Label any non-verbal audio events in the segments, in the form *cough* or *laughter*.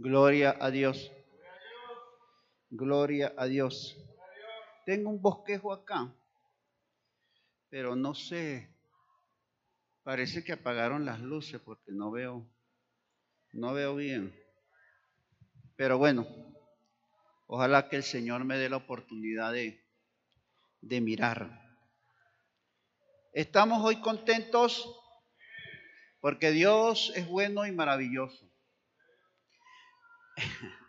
Gloria a Dios. Gloria a Dios. Tengo un bosquejo acá, pero no sé. Parece que apagaron las luces porque no veo, no veo bien. Pero bueno, ojalá que el Señor me dé la oportunidad de, de mirar. Estamos hoy contentos porque Dios es bueno y maravilloso. *laughs*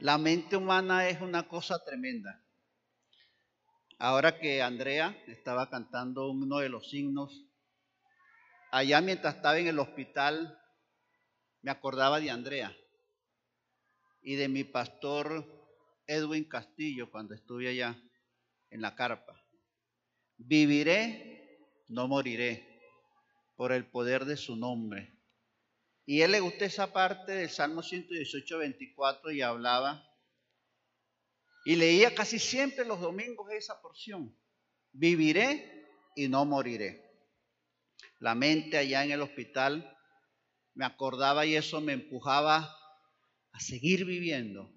La mente humana es una cosa tremenda. Ahora que Andrea estaba cantando uno de los signos, allá mientras estaba en el hospital, me acordaba de Andrea y de mi pastor Edwin Castillo cuando estuve allá en la carpa. Viviré, no moriré, por el poder de su nombre. Y él le gustó esa parte del Salmo 118, 24 y hablaba. Y leía casi siempre los domingos esa porción. Viviré y no moriré. La mente allá en el hospital me acordaba y eso me empujaba a seguir viviendo,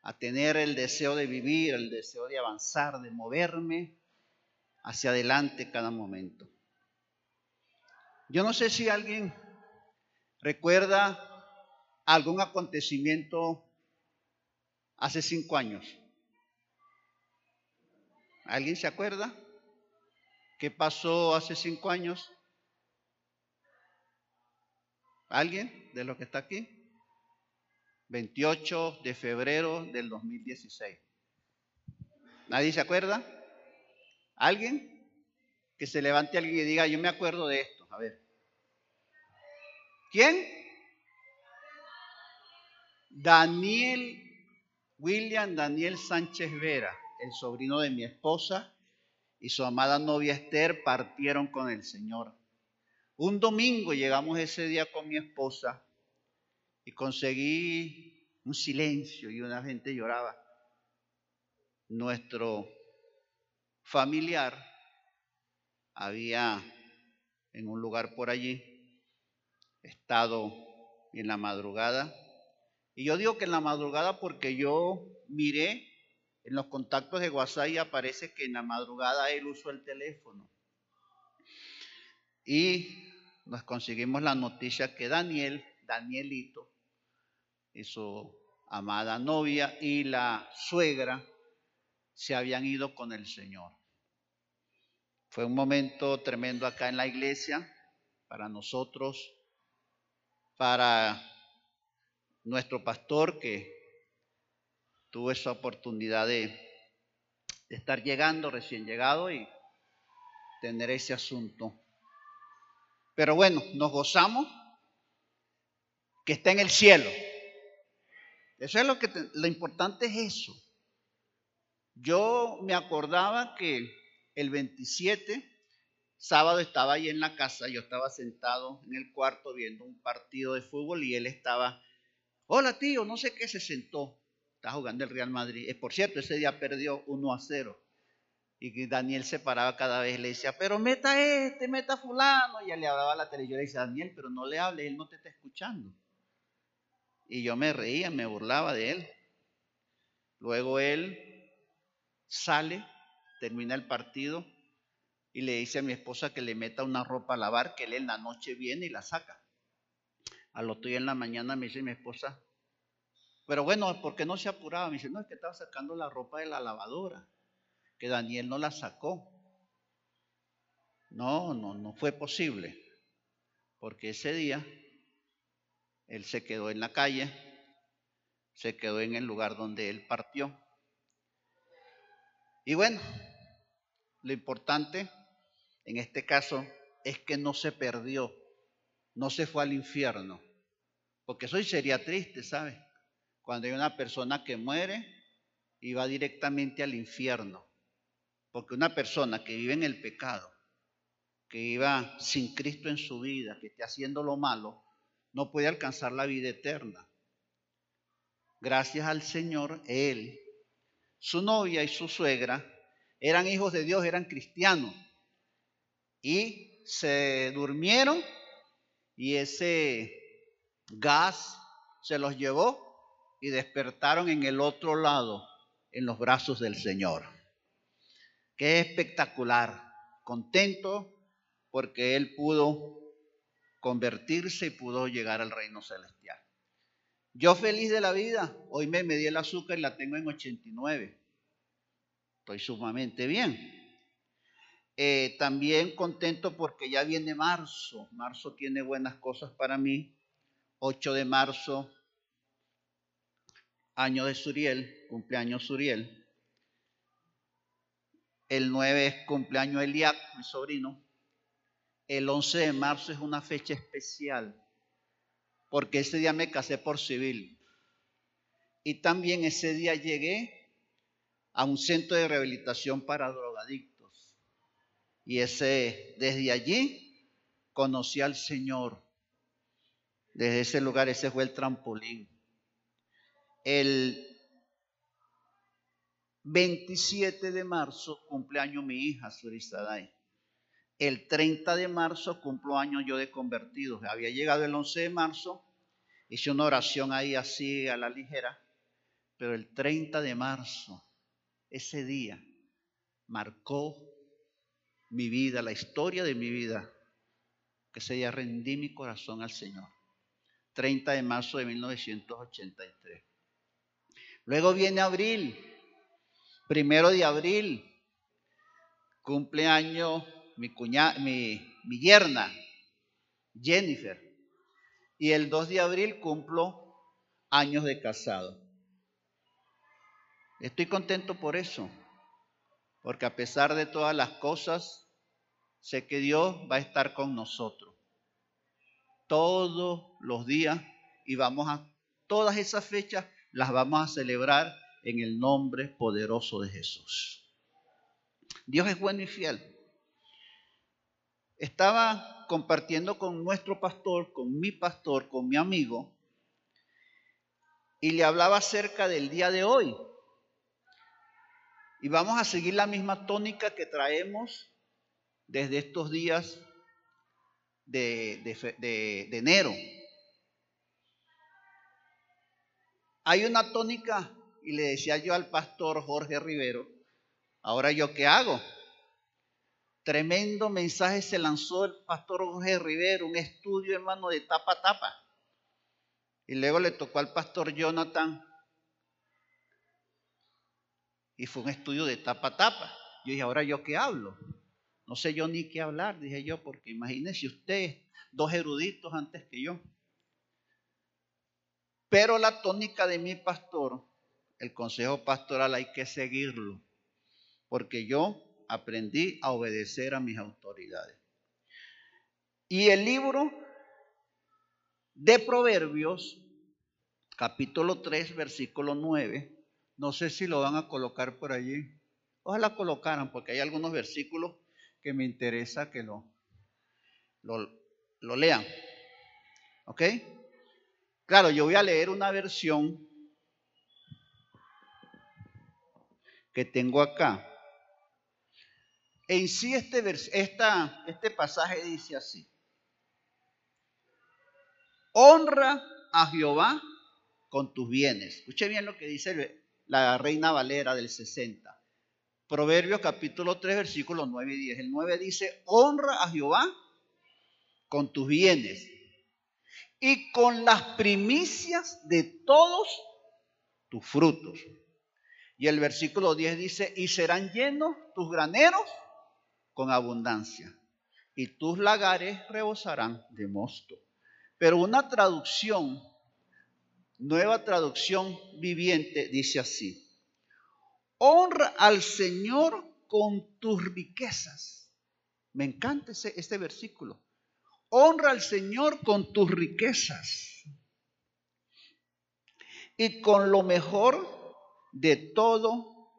a tener el deseo de vivir, el deseo de avanzar, de moverme hacia adelante cada momento. Yo no sé si alguien ¿Recuerda algún acontecimiento hace cinco años? ¿Alguien se acuerda? ¿Qué pasó hace cinco años? ¿Alguien de los que está aquí? 28 de febrero del 2016. ¿Nadie se acuerda? ¿Alguien? Que se levante alguien y diga, yo me acuerdo de esto. A ver. ¿Quién? Daniel, William Daniel Sánchez Vera, el sobrino de mi esposa y su amada novia Esther partieron con el Señor. Un domingo llegamos ese día con mi esposa y conseguí un silencio y una gente lloraba. Nuestro familiar había en un lugar por allí estado en la madrugada. Y yo digo que en la madrugada porque yo miré en los contactos de WhatsApp y aparece que en la madrugada él usó el teléfono. Y nos conseguimos la noticia que Daniel, Danielito, y su amada novia y la suegra se habían ido con el Señor. Fue un momento tremendo acá en la iglesia para nosotros para nuestro pastor que tuvo esa oportunidad de, estar llegando, recién llegado y tener ese asunto. Pero bueno, nos gozamos que está en el cielo. Eso es lo que lo importante es eso. Yo me acordaba que el 27 sábado estaba ahí en la casa, yo estaba sentado en el cuarto viendo un partido de fútbol y él estaba, hola tío, no sé qué, se sentó, está jugando el Real Madrid. Eh, por cierto, ese día perdió 1 a 0. Y Daniel se paraba cada vez, le decía, pero meta este, meta fulano. Y él le hablaba a la televisión y le decía, Daniel, pero no le hable, él no te está escuchando. Y yo me reía, me burlaba de él. Luego él sale, termina el partido y le dice a mi esposa que le meta una ropa a lavar, que él en la noche viene y la saca. Al otro día en la mañana me dice mi esposa, pero bueno, ¿por qué no se apuraba? Me dice, no, es que estaba sacando la ropa de la lavadora, que Daniel no la sacó. No, no, no fue posible, porque ese día él se quedó en la calle, se quedó en el lugar donde él partió. Y bueno, lo importante en este caso es que no se perdió, no se fue al infierno. Porque eso sería triste, ¿sabes? Cuando hay una persona que muere y va directamente al infierno. Porque una persona que vive en el pecado, que iba sin Cristo en su vida, que esté haciendo lo malo, no puede alcanzar la vida eterna. Gracias al Señor, Él, su novia y su suegra eran hijos de Dios, eran cristianos y se durmieron y ese gas se los llevó y despertaron en el otro lado, en los brazos del Señor. Qué espectacular, contento porque él pudo convertirse y pudo llegar al reino celestial. Yo feliz de la vida, hoy me medí el azúcar y la tengo en 89. Estoy sumamente bien. Eh, también contento porque ya viene marzo. Marzo tiene buenas cosas para mí. 8 de marzo, año de Suriel, cumpleaños Suriel. El 9 es cumpleaños Eliab, mi sobrino. El 11 de marzo es una fecha especial porque ese día me casé por civil. Y también ese día llegué a un centro de rehabilitación para drogadictos. Y ese, desde allí conocí al Señor. Desde ese lugar, ese fue el trampolín. El 27 de marzo cumpleaños mi hija, Surisaday. El 30 de marzo cumplo años yo de convertido. Había llegado el 11 de marzo, hice una oración ahí así a la ligera, pero el 30 de marzo, ese día, marcó mi vida, la historia de mi vida, que ese día rendí mi corazón al Señor. 30 de marzo de 1983. Luego viene abril, primero de abril, cumpleaños mi, cuña, mi, mi yerna, Jennifer. Y el 2 de abril cumplo años de casado. Estoy contento por eso, porque a pesar de todas las cosas, sé que Dios va a estar con nosotros todos los días y vamos a, todas esas fechas las vamos a celebrar en el nombre poderoso de Jesús. Dios es bueno y fiel estaba compartiendo con nuestro pastor, con mi pastor, con mi amigo, y le hablaba acerca del día de hoy. Y vamos a seguir la misma tónica que traemos desde estos días de, de, enero. Hay una tónica, y le decía yo al pastor Jorge Rivero, ahora yo qué hago? Tremendo mensaje se lanzó el pastor Jorge Rivero, un estudio hermano de tapa a tapa. Y luego le tocó al pastor Jonathan. Y fue un estudio de tapa a tapa. Yo dije, ahora yo qué hablo. No sé yo ni qué hablar, dije yo, porque imagínese usted, dos eruditos antes que yo. Pero la tónica de mi pastor, el consejo pastoral hay que seguirlo. Porque yo aprendí a obedecer a mis autoridades. Y el libro de Proverbios, capítulo 3, versículo 9, no sé si lo van a colocar por allí. Ojalá colocaran, porque hay algunos versículos que me interesa que lo, lo, lean. ¿Ok? Claro, yo voy a leer una versión que tengo acá. En sí este, este pasaje dice así. Honra a Jehová con tus bienes. Escuche bien lo que dice la Reina Valera del 60. Proverbios capítulo 3, versículos 9 y 10. El 9 dice, honra a Jehová con tus bienes y con las primicias de todos tus frutos. Y el versículo 10 dice, y serán llenos tus graneros con abundancia, y tus lagares rebosarán de mosto. Pero una traducción, nueva traducción viviente, dice así, honra al Señor con tus riquezas. Me encanta ese, este versículo. Honra al Señor con tus riquezas y con lo mejor de todo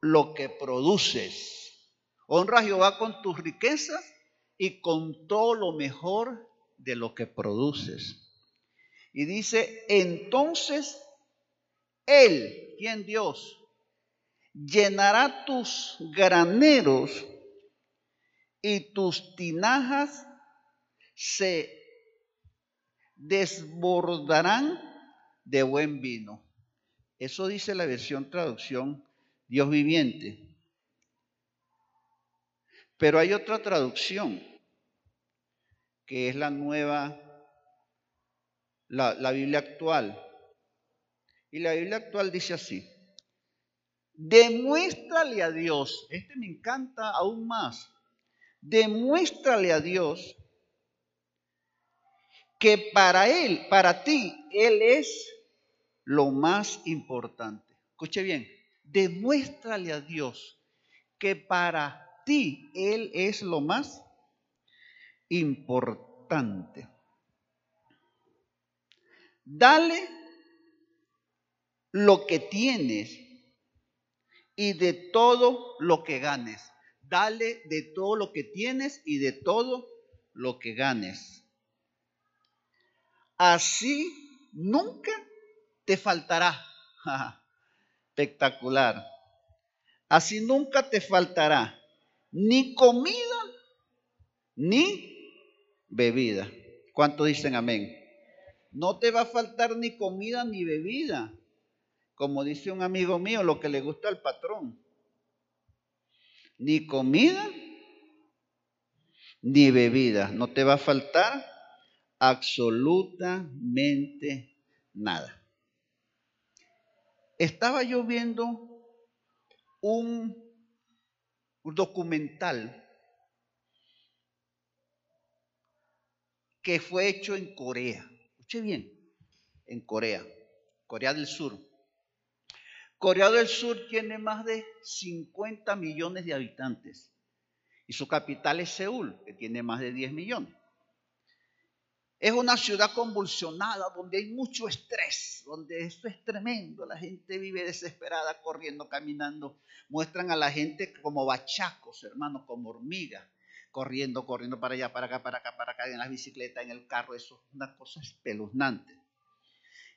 lo que produces. Honra a Jehová con tus riquezas y con todo lo mejor de lo que produces. Y dice, entonces Él, quien Dios, llenará tus graneros y tus tinajas se desbordarán de buen vino. Eso dice la versión traducción Dios viviente. Pero hay otra traducción, que es la nueva, la, la Biblia actual. Y la Biblia actual dice así, demuéstrale a Dios, este me encanta aún más, demuéstrale a Dios que para Él, para ti, Él es lo más importante. Escuche bien, demuéstrale a Dios que para ti Él es lo más importante. Dale lo que tienes y de todo lo que ganes. Dale de todo lo que tienes y de todo lo que ganes. Así nunca te faltará. *laughs* Espectacular. Así nunca te faltará ni comida ni bebida. ¿Cuánto dicen amén? No te va a faltar ni comida ni bebida. Como dice un amigo mío, lo que le gusta al patrón. Ni comida ni bebida. No te va a faltar absolutamente nada. Estaba yo viendo un, documental que fue hecho en Corea. Escuche bien, en Corea, Corea del Sur. Corea del Sur tiene más de 50 millones de habitantes y su capital es Seúl, que tiene más de 10 millones. Es una ciudad convulsionada donde hay mucho estrés, donde esto es tremendo. La gente vive desesperada, corriendo, caminando. Muestran a la gente como bachacos, hermanos, como hormigas, corriendo, corriendo para allá, para acá, para acá, para acá, en las bicicletas, en el carro. Eso es una cosa espeluznante.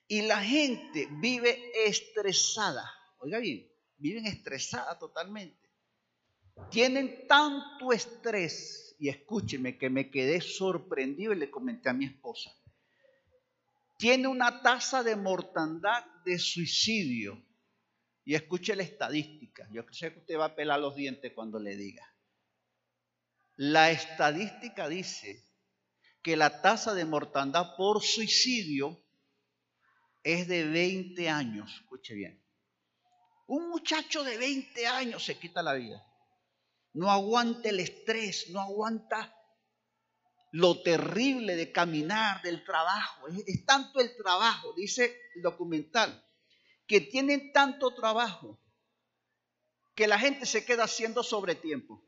Y la gente vive estresada. Oiga bien, viven estresada totalmente. Tienen tanto estrés y escúcheme que me quedé sorprendido y le comenté a mi esposa. Tiene una tasa de mortandad de suicidio. Y escuche la estadística. Yo sé que usted va a pelar los dientes cuando le diga. La estadística dice que la tasa de mortandad por suicidio es de 20 años. Escuche bien. Un muchacho de 20 años se quita la vida no aguanta el estrés, no aguanta lo terrible de caminar, del trabajo. Es, tanto el trabajo, dice el documental, que tienen tanto trabajo que la gente se queda haciendo sobre tiempo.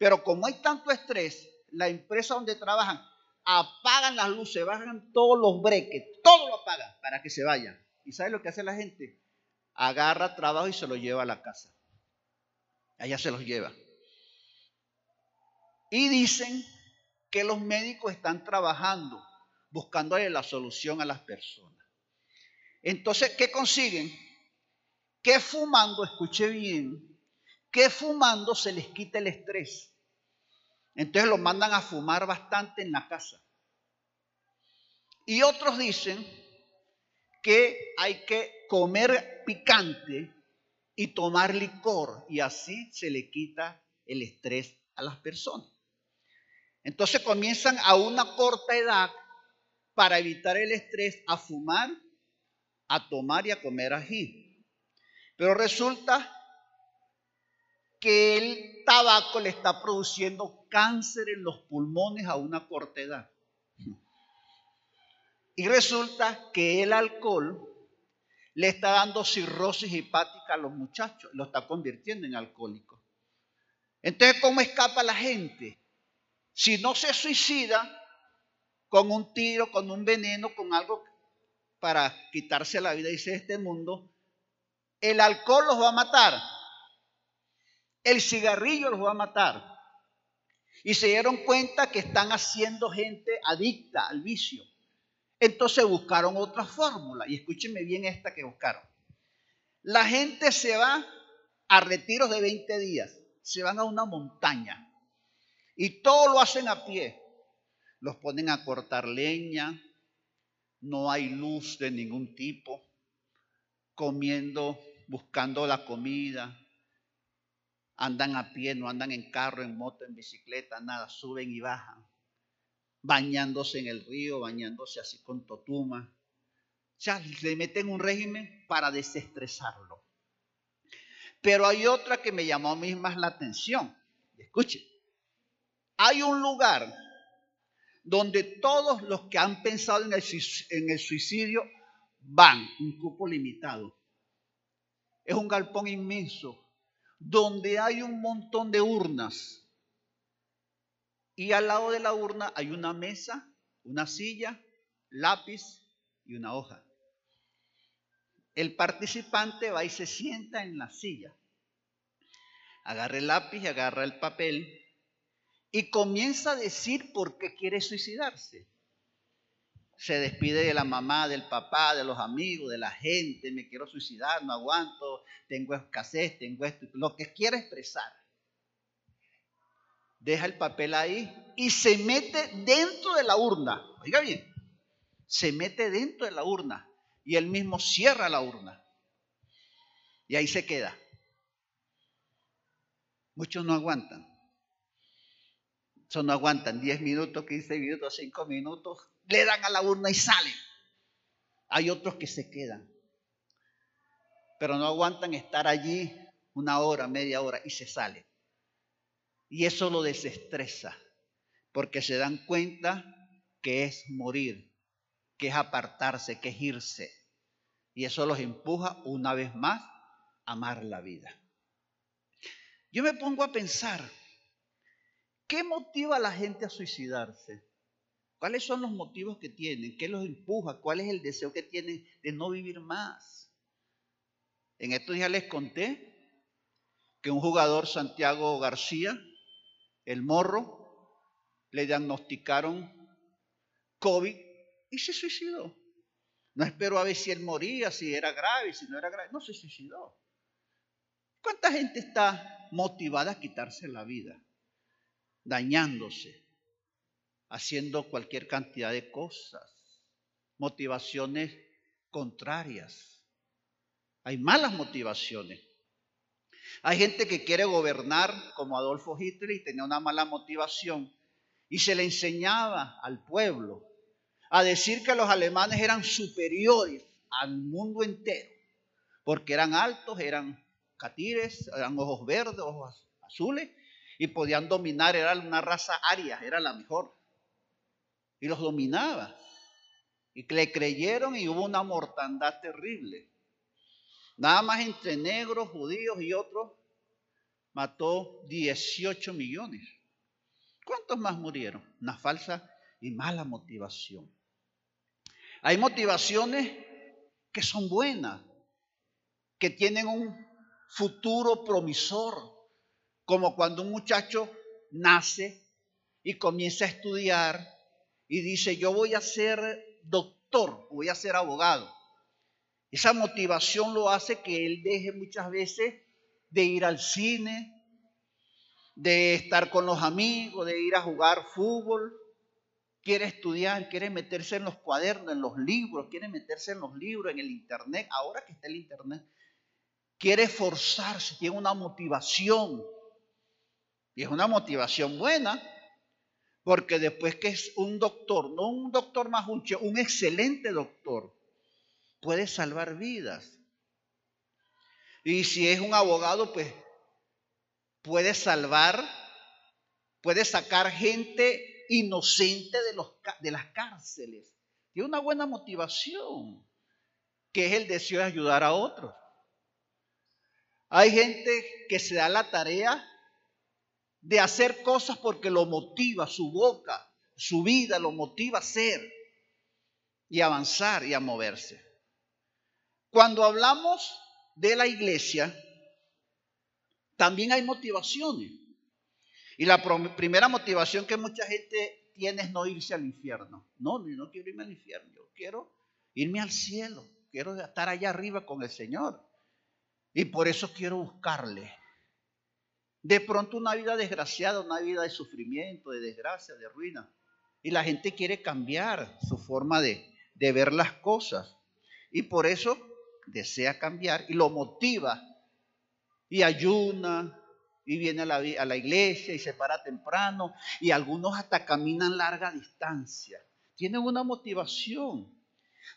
Pero como hay tanto estrés, la empresa donde trabajan apagan las luces, bajan todos los breques, todo lo apagan para que se vayan. ¿Y sabe lo que hace la gente? Agarra trabajo y se lo lleva a la casa. Allá se los lleva. Y dicen que los médicos están trabajando, buscándole la solución a las personas. Entonces, ¿qué consiguen? Que fumando, escuche bien, que fumando se les quita el estrés. Entonces los mandan a fumar bastante en la casa. Y otros dicen que hay que comer picante y tomar licor y así se le quita el estrés a las personas. Entonces comienzan a una corta edad para evitar el estrés a fumar, a tomar y a comer ají. Pero resulta que el tabaco le está produciendo cáncer en los pulmones a una corta edad. Y resulta que el alcohol le está dando cirrosis hepática a los muchachos, lo está convirtiendo en alcohólico. Entonces, ¿cómo escapa la gente? Si no se suicida con un tiro, con un veneno, con algo para quitarse la vida, dice este mundo, el alcohol los va a matar, el cigarrillo los va a matar. Y se dieron cuenta que están haciendo gente adicta al vicio. Entonces buscaron otra fórmula. Y escúchenme bien esta que buscaron. La gente se va a retiros de 20 días. Se van a una montaña. Y todo lo hacen a pie. Los ponen a cortar leña, no hay luz de ningún tipo, comiendo, buscando la comida, andan a pie, no andan en carro, en moto, en bicicleta, nada, suben y bajan, bañándose en el río, bañándose así con totuma. O sea, le meten un régimen para desestresarlo. Pero hay otra que me llamó a mí más la atención. Escuchen, hay un lugar donde todos los que han pensado en el, suicidio van, un cupo limitado. Es un galpón inmenso, donde hay un montón de urnas. Y al lado de la urna hay una mesa, una silla, lápiz y una hoja. El participante va y se sienta en la silla. Agarra el lápiz, agarra el papel y comienza a decir por qué quiere suicidarse. Se despide de la mamá, del papá, de los amigos, de la gente, me quiero suicidar, no aguanto, tengo escasez, tengo esto, lo que quiere expresar. Deja el papel ahí y se mete dentro de la urna. Oiga bien, se mete dentro de la urna y él mismo cierra la urna. Y ahí se queda. Muchos no aguantan. Eso no aguantan 10 minutos, 15 minutos, 5 minutos, le dan a la urna y salen. Hay otros que se quedan, pero no aguantan estar allí una hora, media hora y se salen. Y eso lo desestresa, porque se dan cuenta que es morir, que es apartarse, que es irse. Y eso los empuja una vez más a amar la vida. Yo me pongo a pensar, ¿Qué motiva a la gente a suicidarse? ¿Cuáles son los motivos que tienen? ¿Qué los empuja? ¿Cuál es el deseo que tienen de no vivir más? En estos días les conté que un jugador, Santiago García, el morro, le diagnosticaron COVID y se suicidó. No esperó a ver si él moría, si era grave, si no era grave. No se suicidó. ¿Cuánta gente está motivada a quitarse la vida? dañándose, haciendo cualquier cantidad de cosas, motivaciones contrarias. Hay malas motivaciones. Hay gente que quiere gobernar como Adolfo Hitler y tenía una mala motivación y se le enseñaba al pueblo a decir que los alemanes eran superiores al mundo entero, porque eran altos, eran catires, eran ojos verdes, ojos azules, y podían dominar, era una raza aria, era la mejor. Y los dominaba. Y le creyeron y hubo una mortandad terrible. Nada más entre negros, judíos y otros, mató 18 millones. ¿Cuántos más murieron? Una falsa y mala motivación. Hay motivaciones que son buenas, que tienen un futuro promisor, como cuando un muchacho nace y comienza a estudiar y dice, yo voy a ser doctor, voy a ser abogado. Esa motivación lo hace que él deje muchas veces de ir al cine, de estar con los amigos, de ir a jugar fútbol. Quiere estudiar, quiere meterse en los cuadernos, en los libros, quiere meterse en los libros, en el internet. Ahora que está el internet, quiere esforzarse, tiene una motivación y es una motivación buena, porque después que es un doctor, no un doctor más un excelente doctor, puede salvar vidas. Y si es un abogado, pues puede salvar, puede sacar gente inocente de, de las cárceles. Tiene una buena motivación, que es el deseo de ayudar a otros. Hay gente que se da la tarea de hacer cosas porque lo motiva, su boca, su vida lo motiva a hacer y avanzar y a moverse. Cuando hablamos de la iglesia, también hay motivaciones. Y la primera motivación que mucha gente tiene es no irse al infierno. No, yo no quiero irme al infierno, yo quiero irme al cielo, quiero estar allá arriba con el Señor. Y por eso quiero buscarle. De pronto una vida desgraciada, una vida de sufrimiento, de desgracia, de ruina. Y la gente quiere cambiar su forma de, de ver las cosas. Y por eso desea cambiar y lo motiva y ayuna y viene a la, a la, iglesia y se para temprano y algunos hasta caminan larga distancia. Tienen una motivación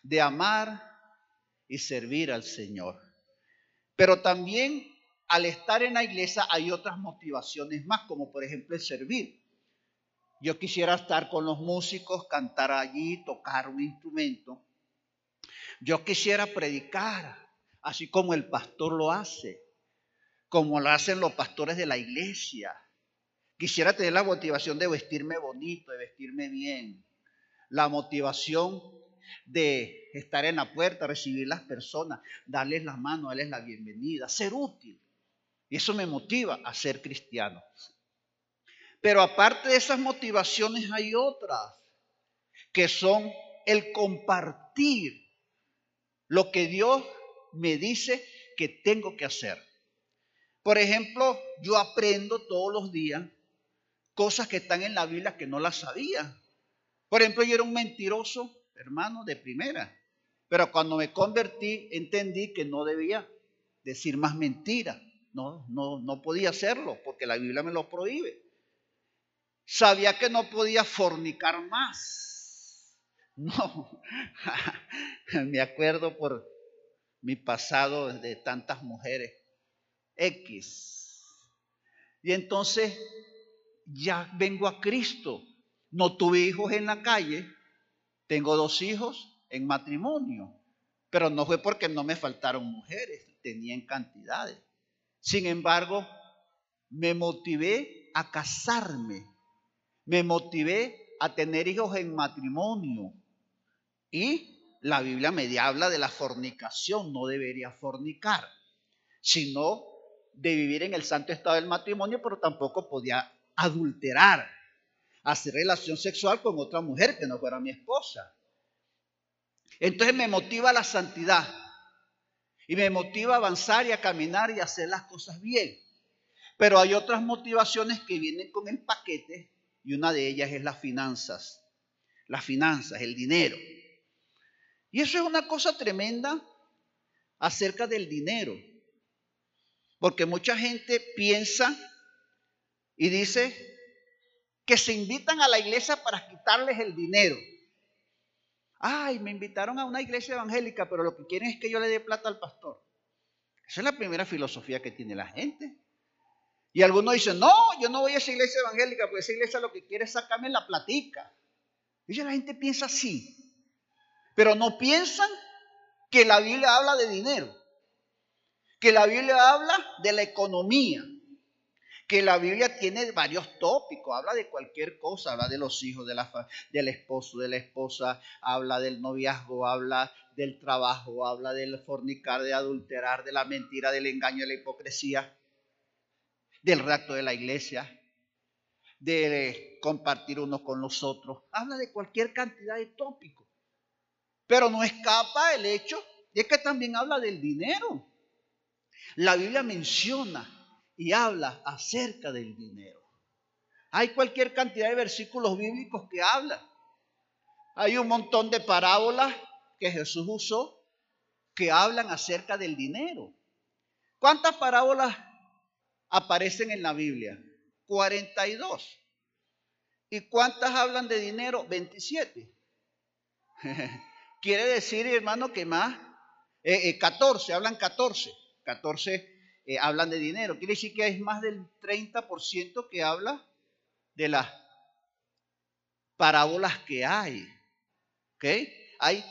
de amar y servir al Señor. Pero también al estar en la iglesia hay otras motivaciones más, como por ejemplo el servir. Yo quisiera estar con los músicos, cantar allí, tocar un instrumento. Yo quisiera predicar, así como el pastor lo hace, como lo hacen los pastores de la iglesia. Quisiera tener la motivación de vestirme bonito, de vestirme bien. La motivación de estar en la puerta, recibir las personas, darles la mano, darles la bienvenida, ser útil. Y eso me motiva a ser cristiano. Pero aparte de esas motivaciones hay otras que son el compartir lo que Dios me dice que tengo que hacer. Por ejemplo, yo aprendo todos los días cosas que están en la Biblia que no las sabía. Por ejemplo, yo era un mentiroso hermano, de primera. Pero cuando me convertí, entendí que no debía decir más mentiras. No, no, no podía hacerlo porque la Biblia me lo prohíbe. Sabía que no podía fornicar más. No, *laughs* me acuerdo por mi pasado de tantas mujeres. X. Y entonces ya vengo a Cristo. No tuve hijos en la calle, tengo dos hijos en matrimonio, pero no fue porque no me faltaron mujeres, tenía en cantidades. Sin embargo, me motivé a casarme, me motivé a tener hijos en matrimonio. Y la Biblia me habla de la fornicación, no debería fornicar, sino de vivir en el santo estado del matrimonio, pero tampoco podía adulterar hacer relación sexual con otra mujer que no fuera mi esposa. Entonces me motiva la santidad y me motiva a avanzar y a caminar y a hacer las cosas bien. Pero hay otras motivaciones que vienen con el paquete y una de ellas es las finanzas. Las finanzas, el dinero. Y eso es una cosa tremenda acerca del dinero. Porque mucha gente piensa y dice, que se invitan a la iglesia para quitarles el dinero. Ay, me invitaron a una iglesia evangélica, pero lo que quieren es que yo le dé plata al pastor. Esa es la primera filosofía que tiene la gente. Y algunos dicen, no, yo no voy a esa iglesia evangélica, porque esa iglesia lo que quiere es sacarme la platica. Y la gente piensa así. Pero no piensan que la Biblia habla de dinero. Que la Biblia habla de la economía que la Biblia tiene varios tópicos, habla de cualquier cosa, habla de los hijos, del esposo, de la esposa, habla del noviazgo, habla del trabajo, habla del fornicar, de adulterar, de la mentira, del engaño, de la hipocresía, del rapto de la iglesia, de compartir unos con los otros, habla de cualquier cantidad de tópicos, pero no escapa el hecho de que también habla del dinero. La Biblia menciona y habla acerca del dinero. Hay cualquier cantidad de versículos bíblicos que hablan. Hay un montón de parábolas que Jesús usó que hablan acerca del dinero. ¿Cuántas parábolas aparecen en la Biblia? 42. ¿Y cuántas hablan de dinero? 27. *laughs* Quiere decir, hermano, que más, 14, eh, eh, hablan 14. 14 eh, hablan de dinero. Quiere decir que hay más del 30% que habla de las parábolas que hay. ¿Ok? Hay,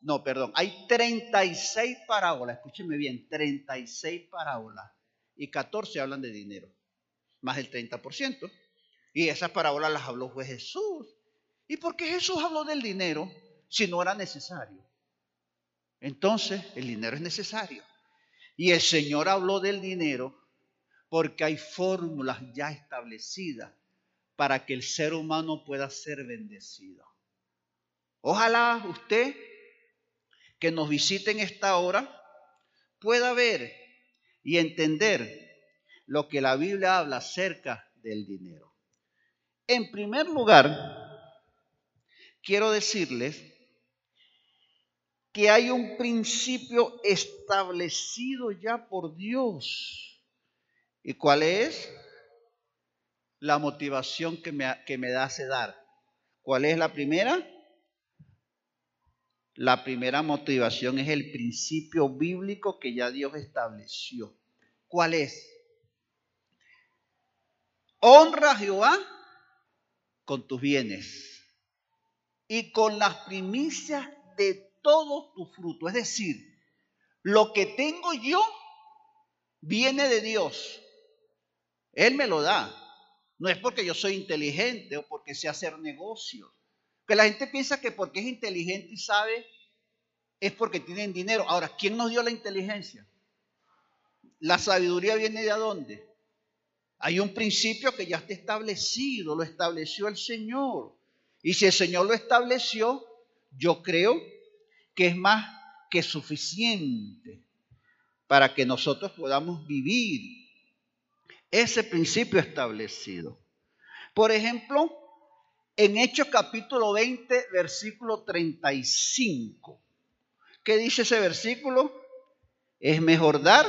no, perdón, hay 36 parábolas, escúchenme bien, 36 parábolas y 14 hablan de dinero, más del 30%. Y esas parábolas las habló fue Jesús. ¿Y por qué Jesús habló del dinero si no era necesario? Entonces, el dinero es necesario. Y el Señor habló del dinero porque hay fórmulas ya establecidas para que el ser humano pueda ser bendecido. Ojalá usted que nos visite en esta hora pueda ver y entender lo que la Biblia habla acerca del dinero. En primer lugar, quiero decirles que hay un principio establecido ya por Dios. ¿Y cuál es? La motivación que me, que me hace dar. ¿Cuál es la primera? La primera motivación es el principio bíblico que ya Dios estableció. ¿Cuál es? Honra a Jehová con tus bienes y con las primicias de todo tu fruto. Es decir, lo que tengo yo viene de Dios. Él me lo da. No es porque yo soy inteligente o porque sé hacer negocios. Que la gente piensa que porque es inteligente y sabe es porque tienen dinero. Ahora, ¿quién nos dio la inteligencia? La sabiduría viene de dónde? Hay un principio que ya está establecido, lo estableció el Señor. Y si el Señor lo estableció, yo creo que es más que suficiente para que nosotros podamos vivir ese principio establecido. Por ejemplo, en Hechos capítulo 20, versículo 35. ¿Qué dice ese versículo? Es mejor dar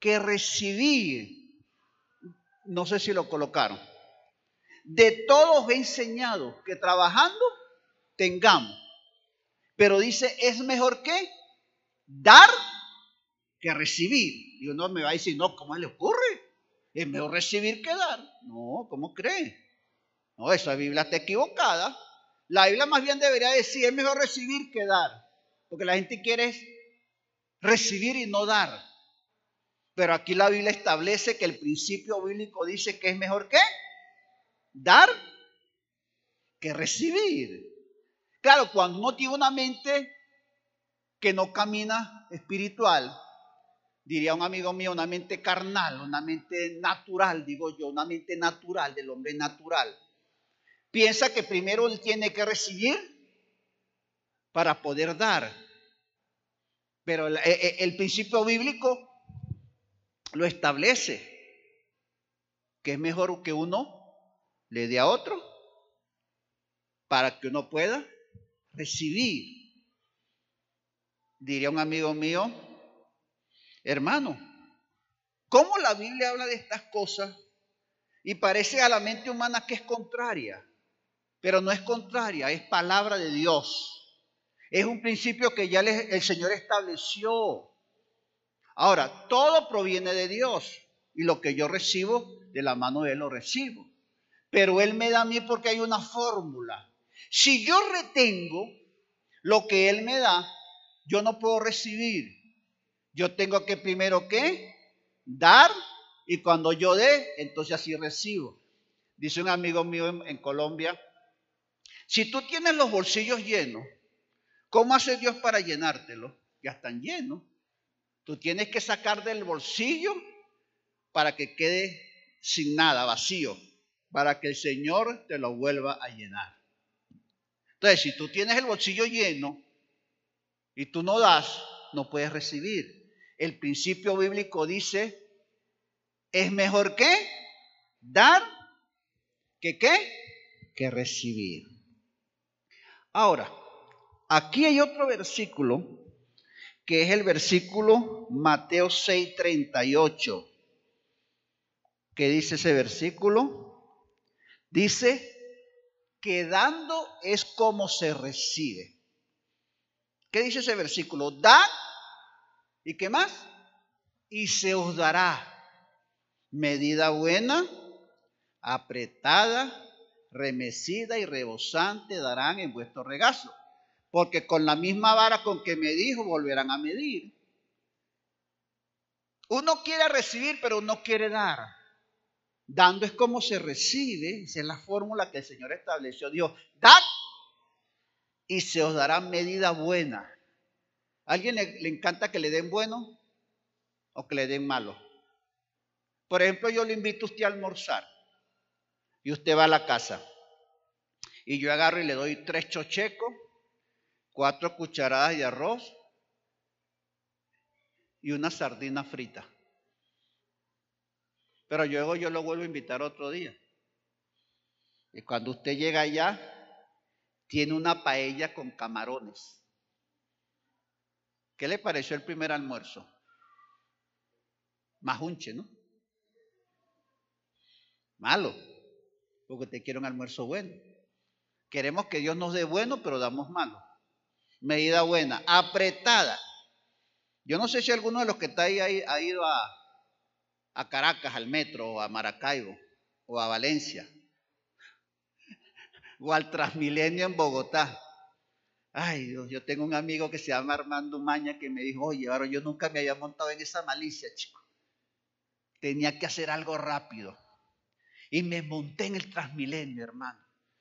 que recibir. No sé si lo colocaron. De todos he enseñado que trabajando tengamos pero dice, es mejor que dar que recibir. Y uno me va a decir, no, ¿cómo le ocurre? Es mejor recibir que dar. No, ¿cómo cree? No, esa Biblia está equivocada. La Biblia más bien debería decir, es mejor recibir que dar. Porque la gente quiere recibir y no dar. Pero aquí la Biblia establece que el principio bíblico dice que es mejor que dar que recibir. Claro, cuando uno tiene una mente que no camina espiritual, diría un amigo mío, una mente carnal, una mente natural, digo yo, una mente natural del hombre natural. Piensa que primero él tiene que recibir para poder dar. Pero el, el principio bíblico lo establece, que es mejor que uno le dé a otro para que uno pueda recibir. Diría un amigo mío, hermano, ¿cómo la Biblia habla de estas cosas y parece a la mente humana que es contraria? Pero no es contraria, es palabra de Dios. Es un principio que ya el Señor estableció. Ahora, todo proviene de Dios y lo que yo recibo, de la mano de Él lo recibo. Pero Él me da a mí porque hay una fórmula. Si yo retengo lo que Él me da, yo no puedo recibir. Yo tengo que primero qué? Dar y cuando yo dé, entonces así recibo. Dice un amigo mío en, Colombia, si tú tienes los bolsillos llenos, ¿cómo hace Dios para llenártelos? Ya están llenos. Tú tienes que sacar del bolsillo para que quede sin nada, vacío, para que el Señor te lo vuelva a llenar. Entonces, si tú tienes el bolsillo lleno y tú no das, no puedes recibir. El principio bíblico dice, es mejor que dar que qué, que recibir. Ahora, aquí hay otro versículo que es el versículo Mateo 6:38. ¿Qué dice ese versículo? Dice, que dando es como se recibe. ¿Qué dice ese versículo? Da y qué más? Y se os dará medida buena, apretada, remecida y rebosante darán en vuestro regazo. Porque con la misma vara con que me dijo volverán a medir. Uno quiere recibir, pero no quiere dar. Dando es como se recibe, esa es la fórmula que el Señor estableció. Dios, dad y se os dará medida buena. ¿A alguien le, encanta que le den bueno o que le den malo? Por ejemplo, yo le invito a usted a almorzar y usted va a la casa y yo agarro y le doy tres chochecos, cuatro cucharadas de arroz y una sardina frita. Pero luego yo lo vuelvo a invitar otro día. Y cuando usted llega allá, tiene una paella con camarones. ¿Qué le pareció el primer almuerzo? Majunche, ¿no? Malo, porque te quiero un almuerzo bueno. Queremos que Dios nos dé bueno, pero damos malo. Medida buena, apretada. Yo no sé si alguno de los que está ahí ha ido a, a Caracas, al metro, o a Maracaibo, o a Valencia, o al Transmilenio en Bogotá. Ay Dios, yo tengo un amigo que se llama Armando Maña que me dijo, oye, ahora yo nunca me había montado en esa malicia, chico. Tenía que hacer algo rápido. Y me monté en el Transmilenio, hermano.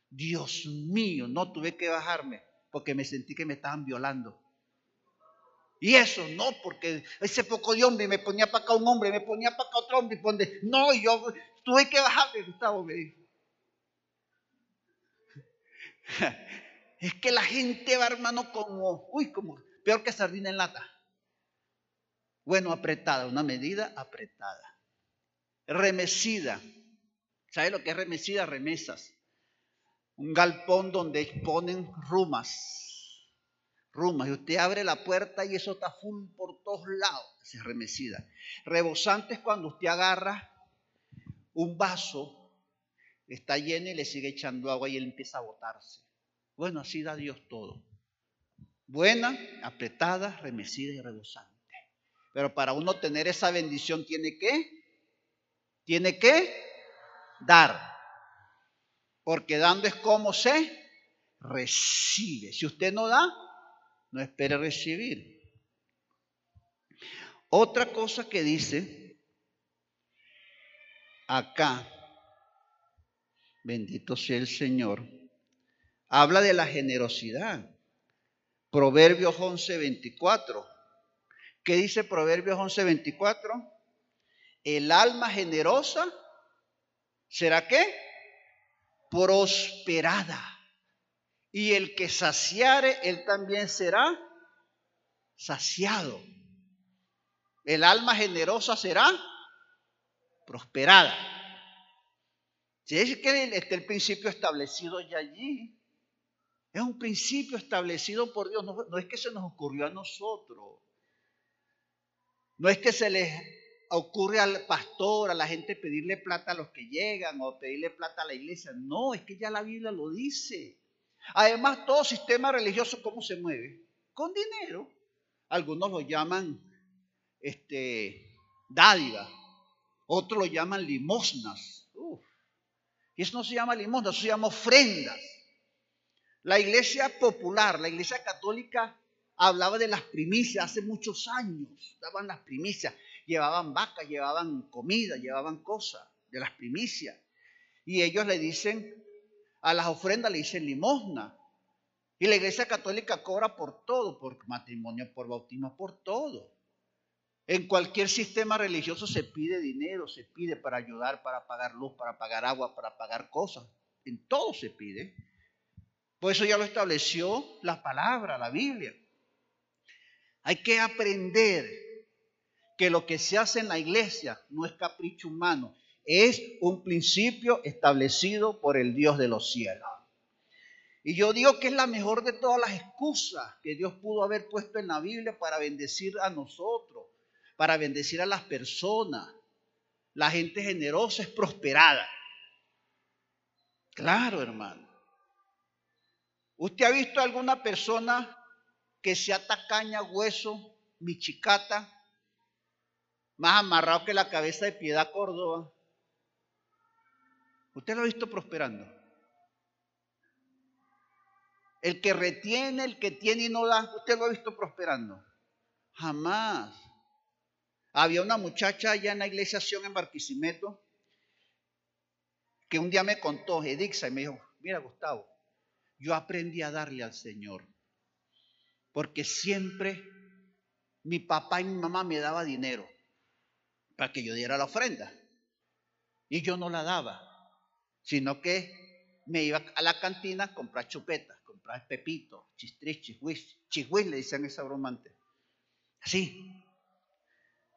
Dios mío, no tuve que bajarme porque me sentí que me estaban violando. Y eso, no, porque ese poco de hombre me ponía para acá un hombre, me ponía para acá otro hombre. Y no, yo tuve que bajarme, Gustavo me. *laughs* Es que la gente va, hermano, como, uy, como peor que sardina en lata. Bueno, apretada, una medida apretada. Remecida. ¿Sabe lo que es remecida? Remesas. Un galpón donde ponen rumas. Rumas. Y usted abre la puerta y eso está full por todos lados. Esa es remecida. Rebosante es cuando usted agarra un vaso, está lleno y le sigue echando agua y él empieza a botarse. Bueno, así da Dios todo. Buena, apretada, remecida y rebosante. Pero para uno tener esa bendición tiene que tiene que dar. Porque dando es como se recibe. Si usted no da, no espere recibir. Otra cosa que dice acá, bendito sea el Señor, habla de la generosidad. Proverbios 11:24. ¿Qué dice Proverbios 11:24? El alma generosa será qué? Prosperada. Y el que saciare, él también será saciado. El alma generosa será prosperada. Si es que está el principio establecido ya allí. Es un principio establecido por Dios. No, no, es que se nos ocurrió a nosotros. No es que se les ocurre al pastor, a la gente pedirle plata a los que llegan o pedirle plata a la iglesia. No, es que ya la Biblia lo dice. Además, todo sistema religioso, ¿cómo se mueve? Con dinero. Algunos lo llaman este, dádiva, otros lo llaman limosnas. Y eso no se llama limosna, eso se llama ofrendas. La iglesia popular, la iglesia católica, hablaba de las primicias hace muchos años, daban las primicias llevaban vacas, llevaban comida, llevaban cosas de las primicias. Y ellos le dicen, a las ofrendas le dicen limosna. Y la iglesia católica cobra por todo, por matrimonio, por bautismo, por todo. En cualquier sistema religioso se pide dinero, se pide para ayudar, para pagar luz, para pagar agua, para pagar cosas. En todo se pide. Por eso ya lo estableció la palabra, la Biblia. Hay que aprender que lo que se hace en la iglesia no es capricho humano, es un principio establecido por el Dios de los cielos. Y yo digo que es la mejor de todas las excusas que Dios pudo haber puesto en la Biblia para bendecir a nosotros, para bendecir a las personas. La gente generosa es prosperada. Claro, hermano. ¿Usted ha visto alguna persona que sea tacaña, hueso, michicata, más amarrado que la cabeza de Piedad Córdoba. ¿Usted lo ha visto prosperando? El que retiene, el que tiene y no da, ¿usted lo ha visto prosperando? Jamás. Había una muchacha allá en la iglesia en Barquisimeto que un día me contó, Edixa, y me dijo, mira Gustavo, yo aprendí a darle al Señor, porque siempre mi papá y mi mamá me daban dinero para que yo diera la ofrenda. Y yo no la daba, sino que me iba a la cantina a comprar chupetas, comprar pepito, chistris, chihuis, chihuis le decían esa bromante. Así,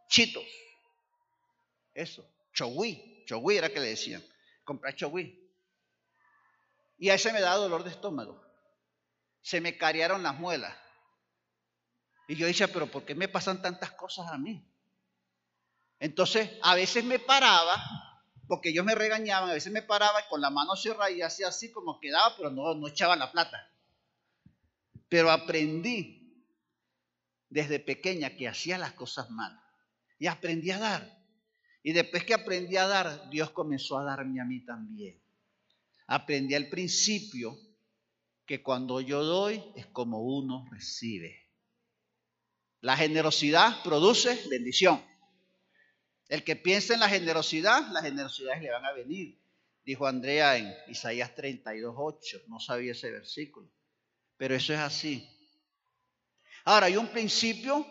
chitos, eso, chogui, chogui era que le decían, comprar chogui. Y a ese me da dolor de estómago. Se me cariaron las muelas. Y yo decía, pero ¿por qué me pasan tantas cosas a mí? Entonces, a veces me paraba, porque ellos me regañaban, a veces me paraba y con la mano cerrada y hacía así como quedaba, pero no, no echaba la plata. Pero aprendí desde pequeña que hacía las cosas mal. Y aprendí a dar. Y después que aprendí a dar, Dios comenzó a darme a mí también. Aprendí al principio que cuando yo doy es como uno recibe. La generosidad produce bendición. El que piensa en la generosidad, las generosidades le van a venir. Dijo Andrea en Isaías 32.8. No sabía ese versículo. Pero eso es así. Ahora, hay un principio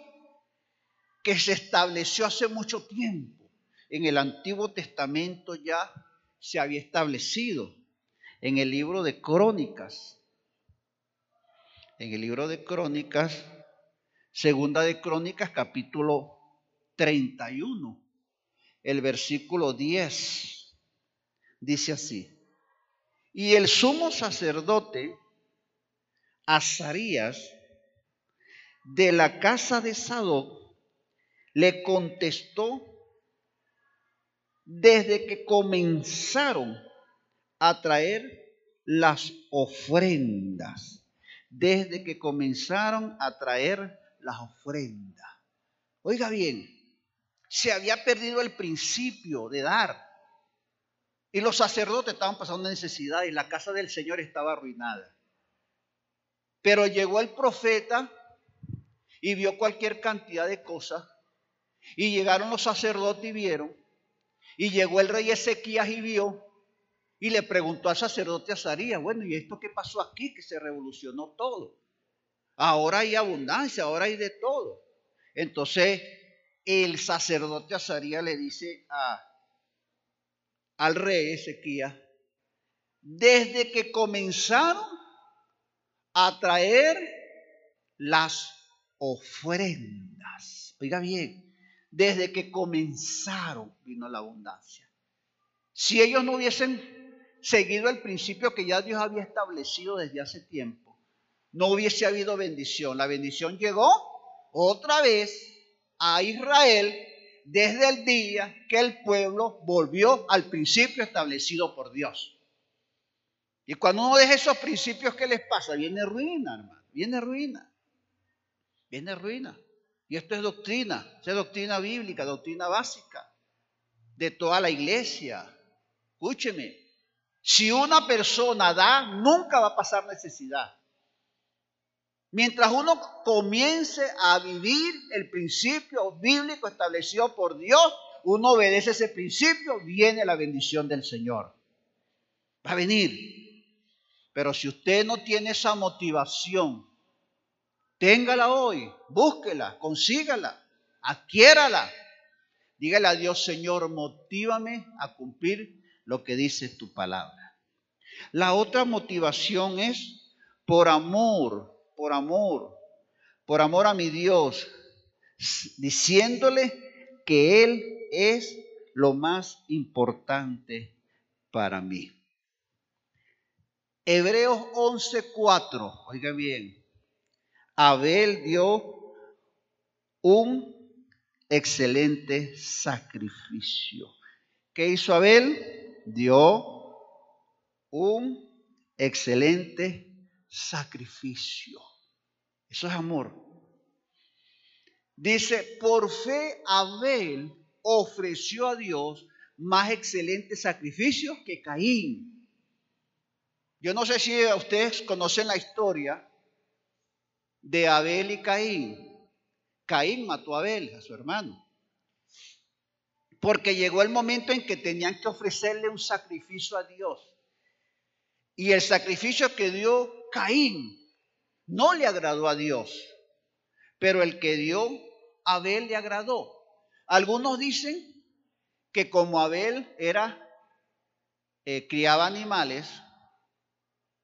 que se estableció hace mucho tiempo. En el Antiguo Testamento ya se había establecido. En el libro de Crónicas. En el libro de Crónicas, segunda de Crónicas, capítulo 31 el versículo 10. Dice así, y el sumo sacerdote Azarías de la casa de Sadoc le contestó desde que comenzaron a traer las ofrendas, desde que comenzaron a traer las ofrendas. Oiga bien, se había perdido el principio de dar. Y los sacerdotes estaban pasando necesidad y la casa del Señor estaba arruinada. Pero llegó el profeta y vio cualquier cantidad de cosas. Y llegaron los sacerdotes y vieron. Y llegó el rey Ezequías y vio. Y le preguntó al sacerdote Azarías, bueno, ¿y esto qué pasó aquí? Que se revolucionó todo. Ahora hay abundancia, ahora hay de todo. Entonces el sacerdote Azarías le dice a, al rey Ezequías, desde que comenzaron a traer las ofrendas, oiga bien, desde que comenzaron vino la abundancia. Si ellos no hubiesen seguido el principio que ya Dios había establecido desde hace tiempo, no hubiese habido bendición. La bendición llegó otra vez a Israel desde el día que el pueblo volvió al principio establecido por Dios. Y cuando uno deja esos principios, ¿qué les pasa? Viene ruina, hermano. Viene ruina. Viene ruina. Y esto es doctrina. es doctrina bíblica, doctrina básica de toda la iglesia. Escúcheme. Si una persona da, nunca va a pasar necesidad. Mientras uno comience a vivir el principio bíblico establecido por Dios, uno obedece ese principio, viene la bendición del Señor. Va a venir. Pero si usted no tiene esa motivación, téngala hoy, búsquela, consígala, adquiérala. Dígale a Dios, Señor, motívame a cumplir lo que dice tu palabra. La otra motivación es por amor por amor, por amor a mi Dios, diciéndole que Él es lo más importante para mí. Hebreos 11:4, oiga bien, Abel dio un excelente sacrificio. ¿Qué hizo Abel? Dio un excelente sacrificio. Eso es amor. Dice, por fe Abel ofreció a Dios más excelente sacrificio que Caín. Yo no sé si ustedes conocen la historia de Abel y Caín. Caín mató a Abel, a su hermano. Porque llegó el momento en que tenían que ofrecerle un sacrificio a Dios. Y el sacrificio que dio Caín no le agradó a Dios, pero el que dio Abel le agradó. Algunos dicen que como Abel era, eh, criaba animales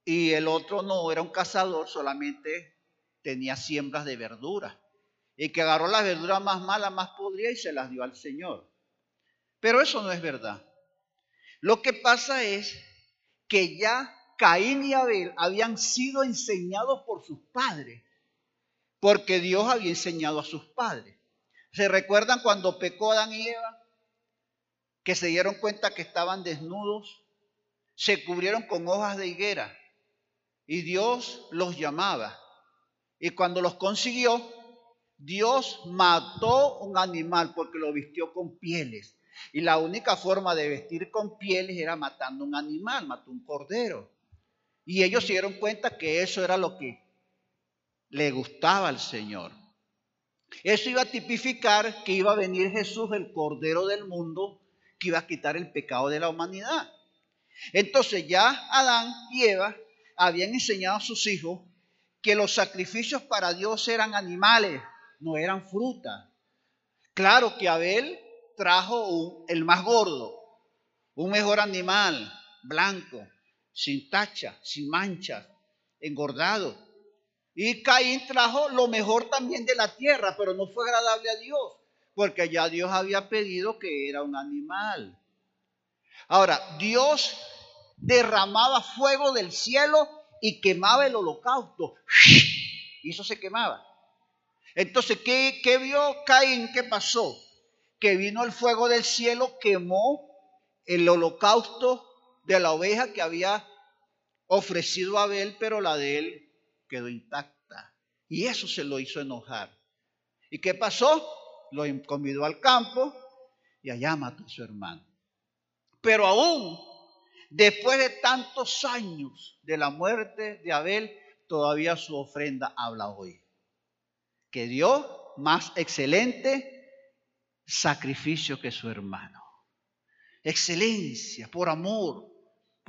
y el otro no, era un cazador, solamente tenía siembras de verdura. Y que agarró las verduras más malas, más podridas y se las dio al Señor. Pero eso no es verdad. Lo que pasa es que ya Caín y Abel habían sido enseñados por sus padres porque Dios había enseñado a sus padres. ¿Se recuerdan cuando pecó Adán y Eva? Que se dieron cuenta que estaban desnudos, se cubrieron con hojas de higuera y Dios los llamaba. Y cuando los consiguió, Dios mató un animal porque lo vistió con pieles. Y la única forma de vestir con pieles era matando un animal, mató un cordero. Y ellos se dieron cuenta que eso era lo que le gustaba al Señor. Eso iba a tipificar que iba a venir Jesús, el Cordero del mundo, que iba a quitar el pecado de la humanidad. Entonces ya Adán y Eva habían enseñado a sus hijos que los sacrificios para Dios eran animales, no eran frutas. Claro que Abel trajo el más gordo, un mejor animal, blanco, sin tacha, sin manchas, engordado. Y Caín trajo lo mejor también de la tierra, pero no fue agradable a Dios, porque ya Dios había pedido que era un animal. Ahora, Dios derramaba fuego del cielo y quemaba el holocausto. Y eso se quemaba. Entonces, ¿qué, qué vio Caín? ¿Qué pasó? Que vino el fuego del cielo, quemó el holocausto de la oveja que había ofrecido a Abel, pero la de él quedó intacta. Y eso se lo hizo enojar. ¿Y qué pasó? Lo convidó al campo y allá mató a su hermano. Pero aún después de tantos años de la muerte de Abel, todavía su ofrenda habla hoy. Que dio más excelente sacrificio que su hermano. Excelencia, por amor,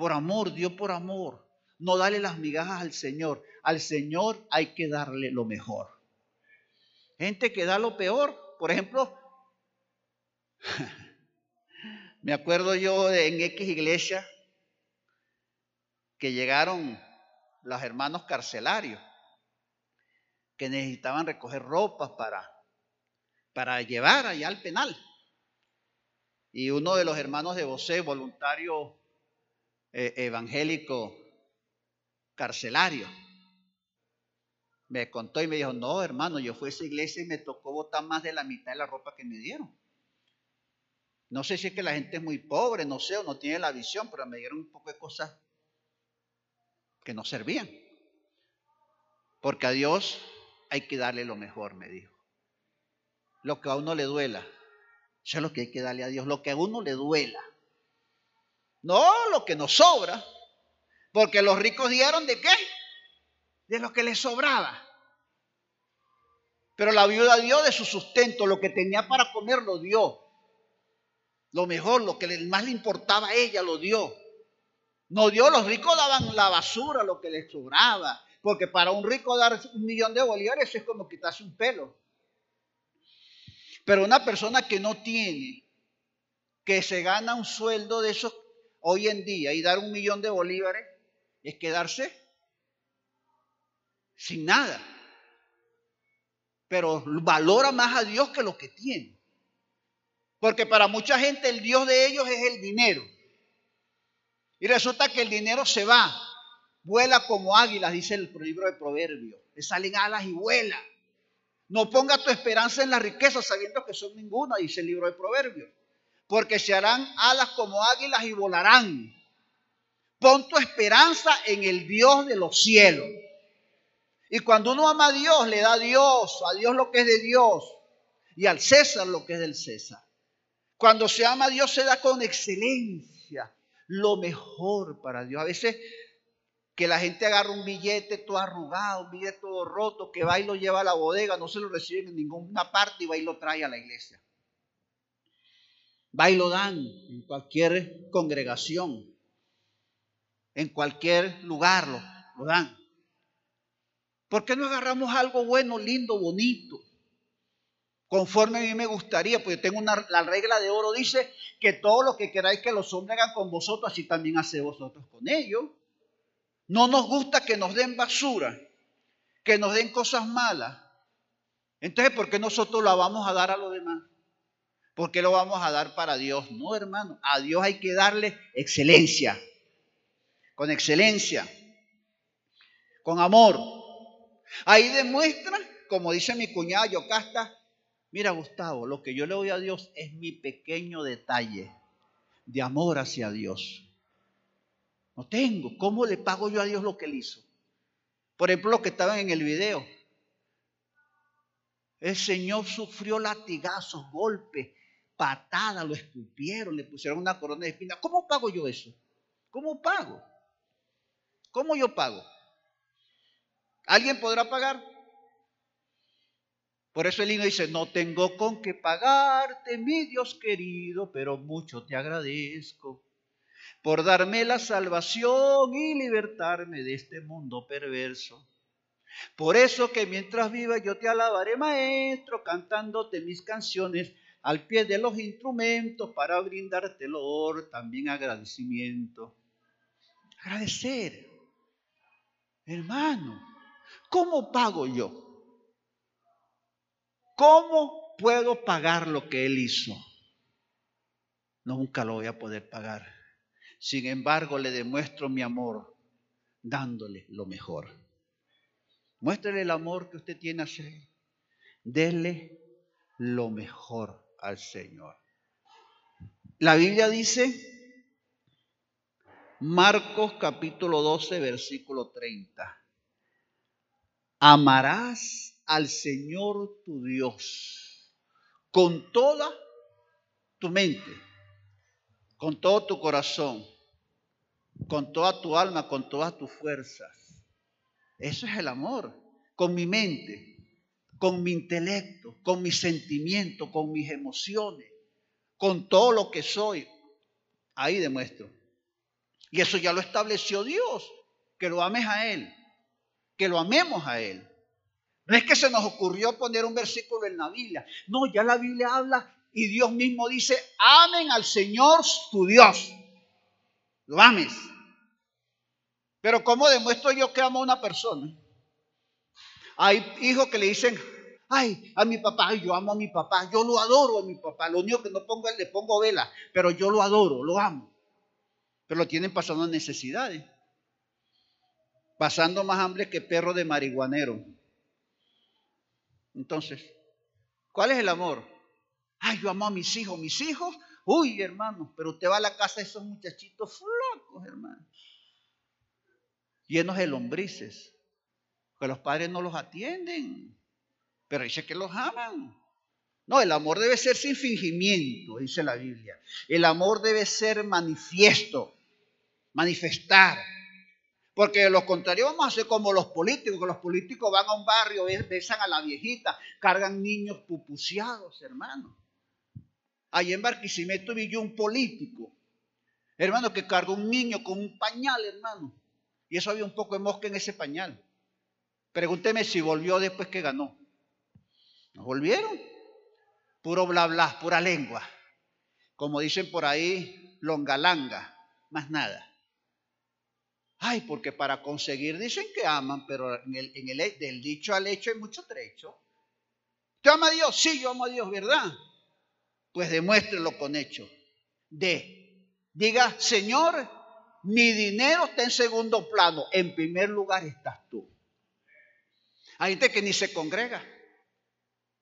por amor, dio por amor. No dale las migajas al Señor. Al Señor hay que darle lo mejor. Gente que da lo peor, por ejemplo, *laughs* me acuerdo yo en X iglesia que llegaron los hermanos carcelarios que necesitaban recoger ropas para, para llevar allá al penal. Y uno de los hermanos de Bosé, voluntario eh, evangélico, carcelario. Me contó y me dijo, no, hermano, yo fui a esa iglesia y me tocó botar más de la mitad de la ropa que me dieron. No sé si es que la gente es muy pobre, no sé, o no tiene la visión, pero me dieron un poco de cosas que no servían. Porque a Dios hay que darle lo mejor, me dijo. Lo que a uno le duela, eso es lo que hay que darle a Dios, lo que a uno le duela. No lo que nos sobra, porque los ricos dieron de qué? De lo que les sobraba. Pero la viuda dio de su sustento, lo que tenía para comer lo dio. Lo mejor, lo que más le importaba a ella, lo dio. No dio, los ricos daban la basura, lo que les sobraba. Porque para un rico dar un millón de bolívares es como quitarse un pelo. Pero una persona que no tiene, que se gana un sueldo de esos hoy en día y dar un millón de bolívares, es quedarse sin nada. Pero valora más a Dios que lo que tiene. Porque para mucha gente el Dios de ellos es el dinero. Y resulta que el dinero se va, vuela como águilas, dice el libro de Proverbios. Le salen alas y vuela. No ponga tu esperanza en la riqueza sabiendo que son ninguna, dice el libro de Proverbios. Porque se harán alas como águilas y volarán. Pon tu esperanza en el Dios de los cielos. Y cuando uno ama a Dios, le da a Dios, a Dios lo que es de Dios y al César lo que es del César. Cuando se ama a Dios se da con excelencia lo mejor para Dios. A veces que la gente agarra un billete todo arrugado, un billete todo roto, que va y lo lleva a la bodega, no se lo reciben en ninguna parte y va y lo trae a la iglesia. Va y lo dan en cualquier congregación en cualquier lugar lo, dan. ¿Por qué no agarramos algo bueno, lindo, bonito? Conforme a mí me gustaría, porque tengo una, la regla de oro dice que todo lo que queráis que los hombres hagan con vosotros, así también hace vosotros con ellos. No nos gusta que nos den basura, que nos den cosas malas. Entonces, ¿por qué nosotros la vamos a dar a los demás? ¿Por qué lo vamos a dar para Dios? No, hermano, a Dios hay que darle excelencia con excelencia, con amor. Ahí demuestra como dice mi cuñada Yocasta, mira Gustavo, lo que yo le doy a Dios es mi pequeño detalle de amor hacia Dios. No tengo. ¿Cómo le pago yo a Dios lo que él hizo? Por ejemplo, lo que estaban en el video. El Señor sufrió latigazos, golpes, lo escupieron, le pusieron una corona de espinas. ¿Cómo pago yo eso? ¿Cómo pago? ¿Cómo yo pago? ¿Alguien podrá pagar? Por eso el himno dice, no tengo con qué pagarte, mi Dios querido, pero mucho te agradezco por darme la salvación y libertarme de este mundo perverso. Por eso que mientras viva yo te alabaré, maestro, cantándote mis canciones al pie de los instrumentos para brindarte olor, también agradecimiento. Agradecer. Hermano, ¿cómo pago yo? ¿Cómo puedo pagar lo que Él hizo? Nunca lo voy a poder pagar. Sin embargo, le demuestro mi amor dándole lo mejor. Muéstrele el amor que usted tiene hacia Él. Dele lo mejor al Señor. La Biblia dice, Marcos capítulo 12, versículo 30. Amarás al Señor tu Dios con toda tu mente, con todo tu corazón, con toda tu alma, con todas tus fuerzas. Eso es el amor, con mi mente, con mi intelecto, con mis sentimientos, con mis emociones, con todo lo que soy. Ahí demuestro. Y eso ya lo estableció Dios, que lo ames a Él, que lo amemos a Él. No es que se nos ocurrió poner un versículo en la Biblia. No, ya la Biblia habla y Dios mismo dice, amen al Señor tu Dios. Lo ames. Pero ¿cómo demuestro yo que amo a una persona? Hay hijos que le dicen, ay, a mi papá, yo amo a mi papá, yo lo adoro a mi papá. Lo único que no pongo es le pongo vela, pero yo lo adoro, lo amo. Pero lo tienen pasando necesidades. Pasando más hambre que perro de marihuanero. Entonces, ¿cuál es el amor? Ay, yo amo a mis hijos. Mis hijos, uy, hermano, pero usted va a la casa de esos muchachitos flacos, hermano. Llenos de lombrices. Que los padres no los atienden. Pero dice que los aman. No, el amor debe ser sin fingimiento, dice la Biblia. El amor debe ser manifiesto, manifestar. Porque de lo contrario vamos a ser como los políticos, que los políticos van a un barrio, besan a la viejita, cargan niños pupuseados, hermano. Allí en Barquisimeto vi yo un político, hermano, que cargó un niño con un pañal, hermano. Y eso había un poco de mosca en ese pañal. Pregúnteme si volvió después que ganó. ¿No volvieron? Puro bla bla, pura lengua. Como dicen por ahí, longalanga, más nada. Ay, porque para conseguir dicen que aman, pero en el, en el, del dicho al hecho hay mucho trecho. ¿Te ama a Dios? Sí, yo amo a Dios, ¿verdad? Pues demuéstrelo con hecho. De, diga, Señor, mi dinero está en segundo plano, en primer lugar estás tú. Hay gente que ni se congrega,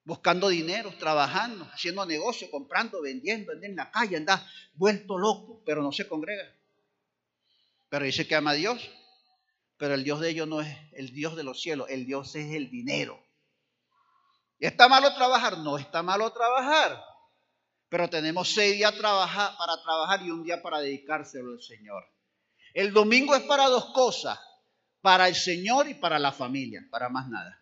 buscando dinero, trabajando, haciendo negocio, comprando, vendiendo, anda en la calle, anda vuelto loco, pero no se congrega. Pero dice que ama a Dios. Pero el Dios de ellos no es el Dios de los cielos, el Dios es el dinero. ¿Está malo trabajar? No está malo trabajar. Pero tenemos seis días para trabajar y un día para dedicárselo al Señor. El domingo es para dos cosas, para el Señor y para la familia, para más nada.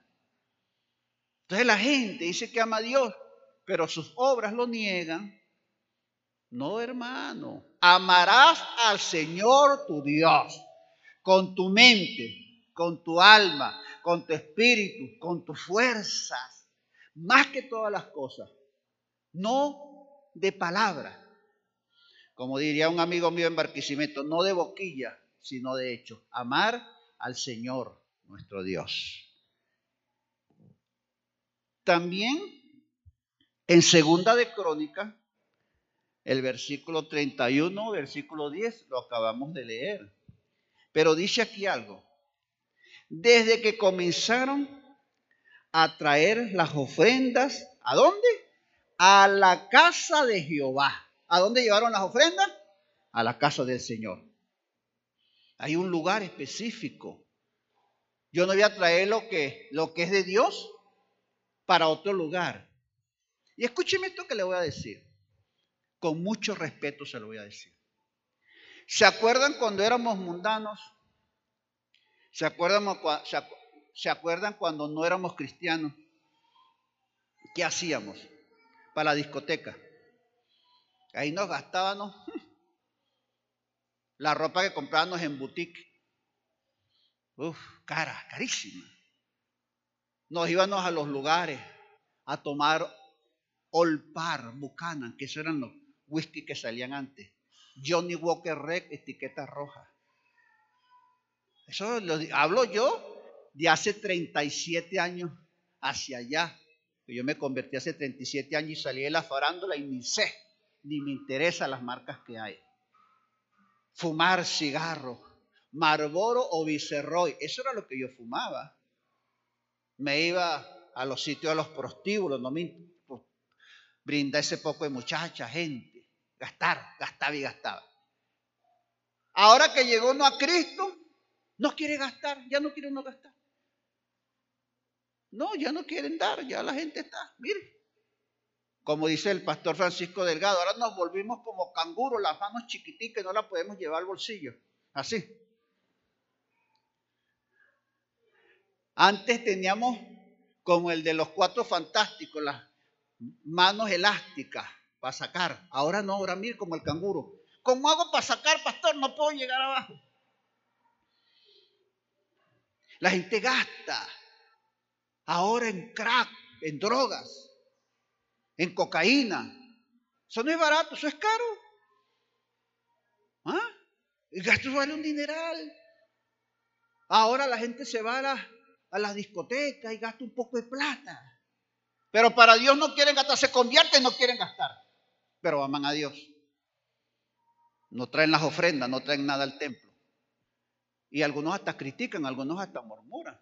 Entonces la gente dice que ama a Dios, pero sus obras lo niegan. No, hermano. Amarás al Señor tu Dios con tu mente, con tu alma, con tu espíritu, con tus fuerzas, más que todas las cosas. No de palabra. Como diría un amigo mío en Barquisimeto, no de boquilla, sino de hecho. Amar al Señor nuestro Dios. También en Segunda de Crónica el versículo 31, versículo 10, lo acabamos de leer. Pero dice aquí algo. Desde que comenzaron a traer las ofrendas. ¿A dónde? A la casa de Jehová. ¿A dónde llevaron las ofrendas? A la casa del Señor. Hay un lugar específico. Yo no voy a traer lo que, lo que es de Dios para otro lugar. Y escúcheme esto que le voy a decir. Con mucho respeto se lo voy a decir. ¿Se acuerdan cuando éramos mundanos? ¿Se acuerdan, ¿Se acuerdan cuando no éramos cristianos? ¿Qué hacíamos? Para la discoteca. Ahí nos gastábamos la ropa que comprábamos en boutique. Uf, cara, carísima. Nos íbamos a los lugares a tomar Olpar, Buchanan, que esos eran los whisky que salían antes. Johnny Walker Red, etiqueta roja. Eso lo hablo yo de hace 37 años hacia allá. Yo me convertí hace 37 años y salí de la farándula y ni sé, ni me interesan las marcas que hay. Fumar cigarro, Marlboro o Viceroy, eso era lo que yo fumaba. Me iba a los sitios de los prostíbulos, no me pues, brinda ese poco de muchacha, gente, gastar, gastaba y gastaba. Ahora que llegó uno a Cristo, no quiere gastar, ya no quiere uno gastar. No, ya no quieren dar, ya la gente está, mire. Como dice el pastor Francisco Delgado, ahora nos volvimos como canguros, las manos chiquiticas no las podemos llevar al bolsillo. Así. Antes teníamos como el de los cuatro fantásticos, las manos elásticas para sacar. Ahora no, ahora mire como el canguro. ¿Cómo hago para sacar, pastor? No puedo llegar abajo. La gente gasta ahora en crack, en drogas, en cocaína. Eso no es barato, eso es caro. ¿Ah? El gasto vale un dineral. Ahora la gente se va a, las discotecas y gasta un poco de plata. Pero para Dios no quieren gastar, se convierten no quieren gastar. Pero aman a Dios. No traen las ofrendas, no traen nada al templo. Y algunos hasta critican, algunos hasta murmuran.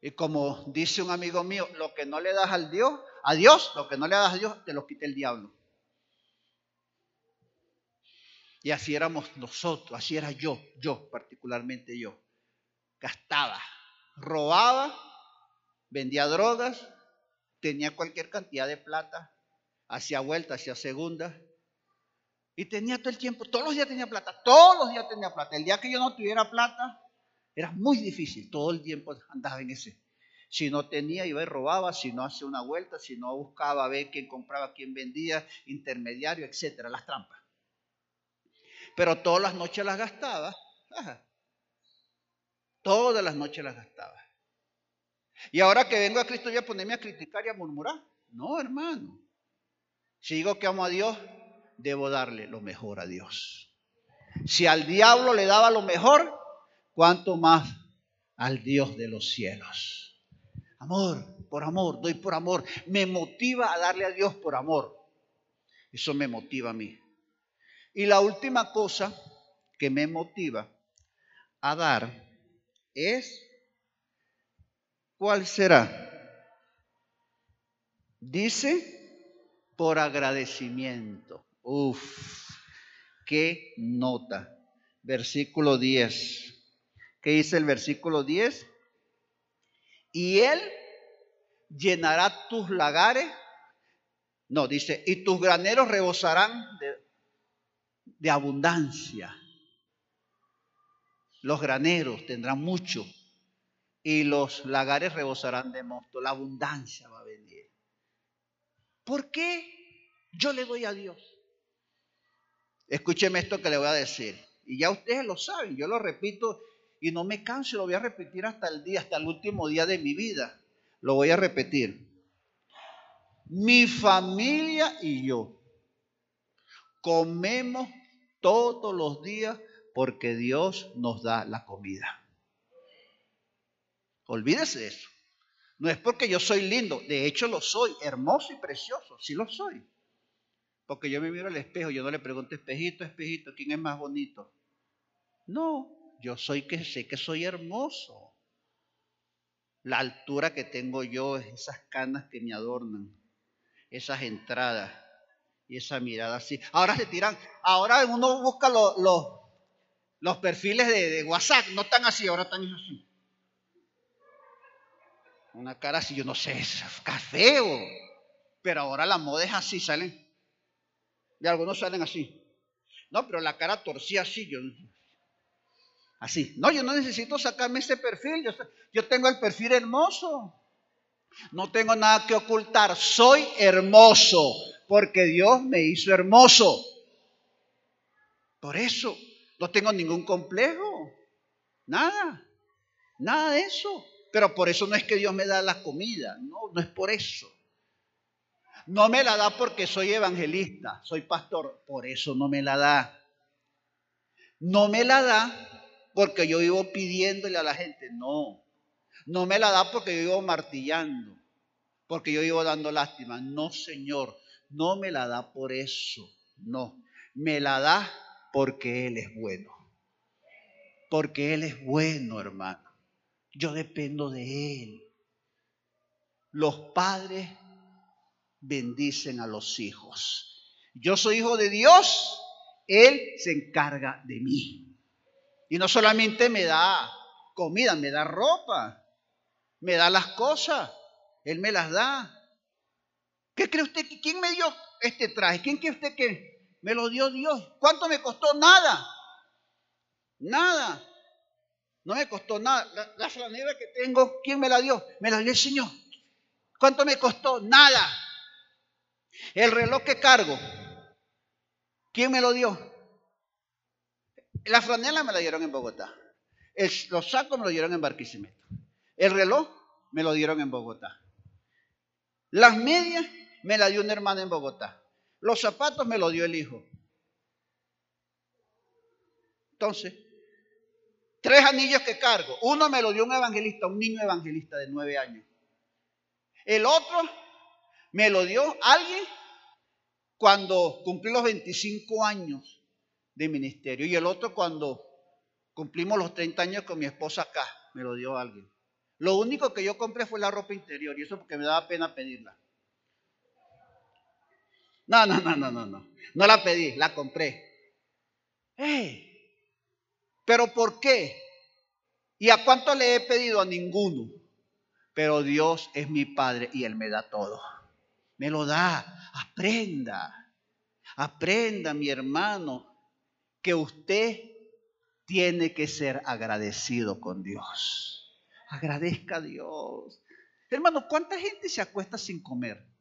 Y como dice un amigo mío, lo que no le das al Dios, a Dios, lo que no le das a Dios, te lo quita el diablo. Y así éramos nosotros, así era yo, yo particularmente yo. Gastaba, robaba, vendía drogas, tenía cualquier cantidad de plata, hacía vuelta, hacía segunda. Y tenía todo el tiempo, todos los días tenía plata, todos los días tenía plata. El día que yo no tuviera plata, era muy difícil, todo el tiempo andaba en ese. Si no tenía, iba y robaba, si no hacía una vuelta, si no buscaba a ver quién compraba, quién vendía, intermediario, etcétera, las trampas. Pero todas las noches las gastaba. Todas las noches las gastaba. Y ahora que vengo a Cristo voy a ponerme a criticar y a murmurar. No, hermano. Si digo que amo a Dios, debo darle lo mejor a Dios. Si al diablo le daba lo mejor, cuánto más al Dios de los cielos. Amor, por amor, doy por amor. Me motiva a darle a Dios por amor. Eso me motiva a mí. Y la última cosa que me motiva a dar es, ¿cuál será? Dice, por agradecimiento. Uf, qué nota. Versículo 10. ¿Qué dice el versículo 10? Y él llenará tus lagares. No, dice, y tus graneros rebosarán de, abundancia. Los graneros tendrán mucho y los lagares rebosarán de mosto. La abundancia va a venir. ¿Por qué yo le doy a Dios? Escúcheme esto que le voy a decir. Y ya ustedes lo saben, yo lo repito y no me canso, lo voy a repetir hasta el día, hasta el último día de mi vida. Lo voy a repetir. Mi familia y yo comemos todos los días porque Dios nos da la comida. Olvídese eso. No es porque yo soy lindo, de hecho lo soy, hermoso y precioso, sí lo soy. Porque yo me miro al espejo, yo no le pregunto, espejito, espejito, ¿quién es más bonito? No, yo soy que sé que soy hermoso. la altura que tengo yo, esas canas que me adornan, esas entradas y esa mirada así. Ahora se tiran, ahora uno busca los, los, perfiles de, WhatsApp, no están así, ahora están así. Una cara así, yo no sé, es café. Pero ahora la moda es así, salen. Y algunos salen así. No, pero la cara torcida así, yo... Así. No, yo no necesito sacarme ese perfil. Yo tengo el perfil hermoso. No tengo nada que ocultar. Soy hermoso porque Dios me hizo hermoso. Por eso no tengo ningún complejo. Nada. Nada de eso. Pero por eso no es que Dios me da la comida. No, no es por eso. No me la da porque soy evangelista, soy pastor. Por eso no me la da. No me la da porque yo vivo pidiéndole a la gente. No. No me la da porque yo vivo martillando, porque yo vivo dando lástima. No, Señor, no me la da por eso. No. Me la da porque Él es bueno. Porque Él es bueno, hermano. Yo dependo de Él. Los padres bendicen a los hijos. Yo soy hijo de Dios, Él se encarga de mí. Y no solamente me da comida, me da ropa, me da las cosas, Él me las da. ¿Qué cree usted? ¿Quién me dio este traje? ¿Quién cree usted que me lo dio Dios? ¿Cuánto me costó? Nada. Nada. No me costó nada. La, la que tengo, ¿quién me la dio? Me la dio el Señor. ¿Cuánto me costó? Nada. El reloj que cargo, ¿quién me lo dio? La franela me la dieron en Bogotá. los sacos me lo dieron en Barquisimeto. El reloj me lo dieron en Bogotá. Las medias me la dio una hermana en Bogotá. Los zapatos me lo dio el hijo. Entonces, tres anillos que cargo. Uno me lo dio un evangelista, un niño evangelista de nueve años. El otro me lo dio alguien cuando cumplí los 25 años de ministerio. Y el otro cuando cumplimos los 30 años con mi esposa acá, me lo dio alguien. Lo único que yo compré fue la ropa interior y eso porque me daba pena pedirla. No, no, no, no, no, no. No la pedí, la compré. ¿Pero por qué? ¿Y a cuánto le he pedido? A ninguno. Pero Dios es mi Padre y Él me da todo. Me lo da. Aprenda. Aprenda, mi hermano, que usted tiene que ser agradecido con Dios. Agradezca a Dios. Hermano, ¿cuánta gente se acuesta sin comer?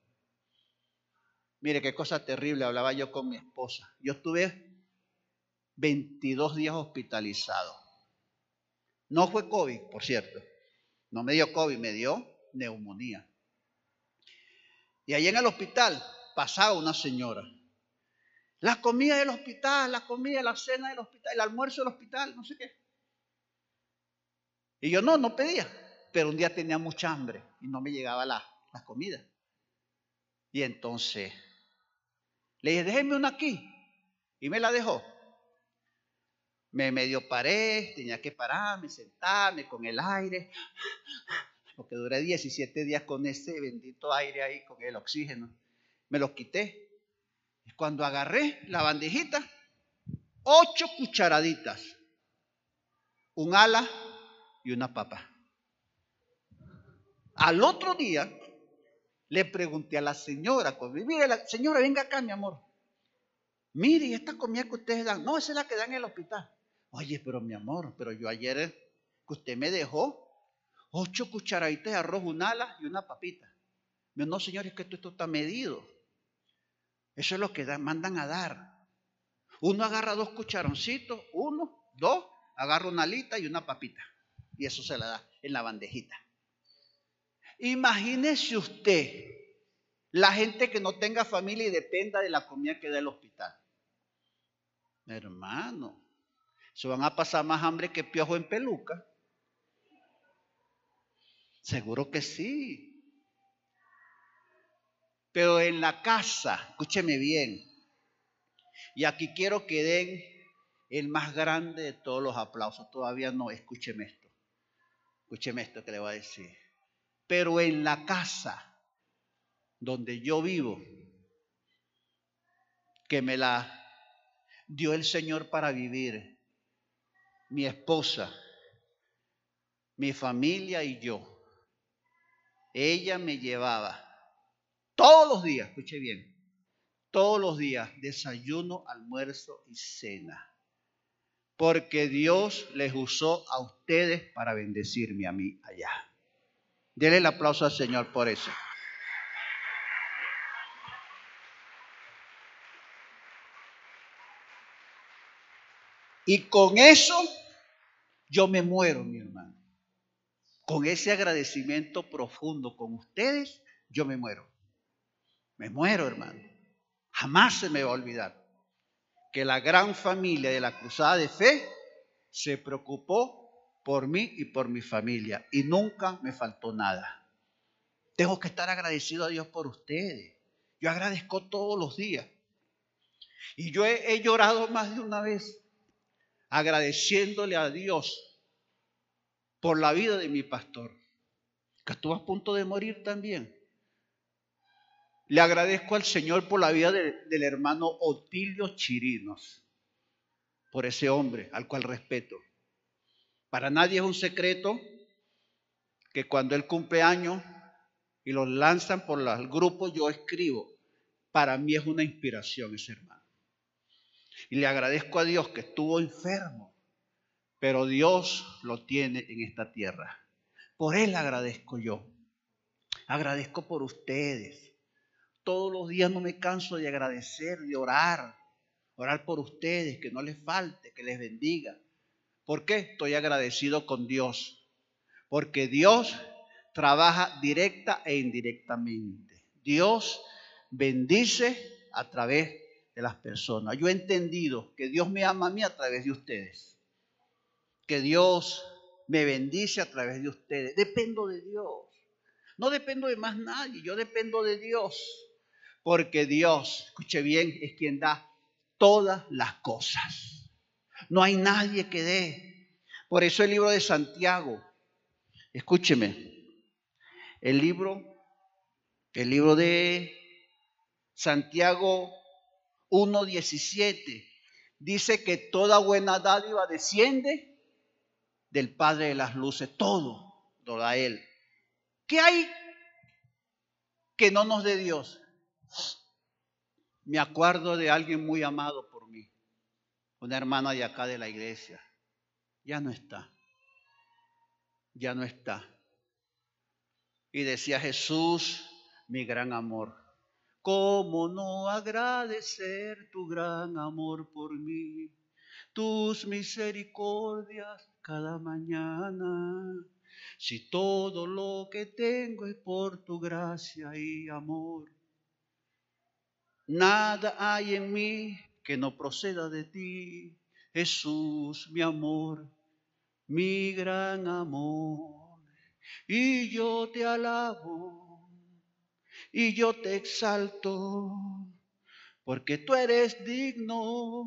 Mire qué cosa terrible, hablaba yo con mi esposa. Yo estuve 22 días hospitalizado. No fue COVID, por cierto. No me dio COVID, me dio neumonía. Y allí en el hospital pasaba una señora la comida del hospital, la comida, la cena del hospital, el almuerzo del hospital, no sé qué. Y yo no, no pedía, pero un día tenía mucha hambre y no me llegaba la, la comida. Y entonces le dije, déjeme una aquí. Y me la dejó. Me medio paré, tenía que pararme, sentarme con el aire, porque duré 17 días con ese bendito aire ahí, con el oxígeno. Me lo quité cuando agarré la bandejita, ocho cucharaditas, un ala y una papa. Al otro día le pregunté a la señora, mire, la señora, venga acá, mi amor. Mire, esta comida que ustedes dan, no, esa es la que dan en el hospital. Oye, pero mi amor, pero yo ayer que usted me dejó ocho cucharaditas de arroz, un ala y una papita. No, señor, es que esto está medido. Eso es lo que mandan a dar. Uno agarra dos cucharoncitos, uno, dos, agarra una alita y una papita. Y eso se la da en la bandejita. Imagínese usted la gente que no tenga familia y dependa de la comida que da el hospital. Hermano, se van a pasar más hambre que piojo en peluca. Seguro que sí. Pero en la casa, escúcheme bien, y aquí quiero que den el más grande de todos los aplausos. Todavía no, escúcheme esto. Escúcheme esto que le voy a decir. Pero en la casa donde yo vivo, que me la dio el Señor para vivir, mi esposa, mi familia y yo, ella me llevaba todos los días, escuche bien, todos los días, desayuno, almuerzo y cena. Porque Dios les usó a ustedes para bendecirme a mí allá. Denle el aplauso al Señor por eso. Y con eso yo me muero, mi hermano. Con ese agradecimiento profundo con ustedes, yo me muero. Me muero, hermano. Jamás se me va a olvidar que la gran familia de la Cruzada de Fe se preocupó por mí y por mi familia y nunca me faltó nada. Tengo que estar agradecido a Dios por ustedes. Yo agradezco todos los días. Y yo he, llorado más de una vez agradeciéndole a Dios por la vida de mi pastor, que estuvo a punto de morir también. Le agradezco al Señor por la vida del hermano Otilio Chirinos, por ese hombre al cual respeto. Para nadie es un secreto que cuando él cumple años y los lanzan por el grupo, yo escribo. Para mí es una inspiración ese hermano. Y le agradezco a Dios que estuvo enfermo, pero Dios lo tiene en esta tierra. Por él agradezco yo. Agradezco por ustedes todos los días no me canso de agradecer, de orar, orar por ustedes, que no les falte, que les bendiga. ¿Por qué? Estoy agradecido con Dios. Porque Dios trabaja directa e indirectamente. Dios bendice a través de las personas. Yo he entendido que Dios me ama a mí a través de ustedes. Que Dios me bendice a través de ustedes. Dependo de Dios. No dependo de más nadie, yo dependo de Dios porque Dios, escuche bien, es quien da todas las cosas. No hay nadie que dé. Por eso el libro de Santiago, escúcheme, el libro, el libro de Santiago 1.17, dice que toda buena dádiva desciende del Padre de las Luces, todo lo da Él. ¿Qué hay que no nos dé Dios? Me acuerdo de alguien muy amado una hermana de acá de la iglesia. Ya no está, ya no está. Y decía Jesús, mi gran amor, ¿cómo no agradecer tu gran amor por mí? Tus misericordias cada mañana. Si todo lo que tengo es por tu gracia y amor. Nada hay en mí que no proceda de ti, Jesús, mi amor, mi gran amor. Y yo te alabo y yo te exalto, porque tú eres digno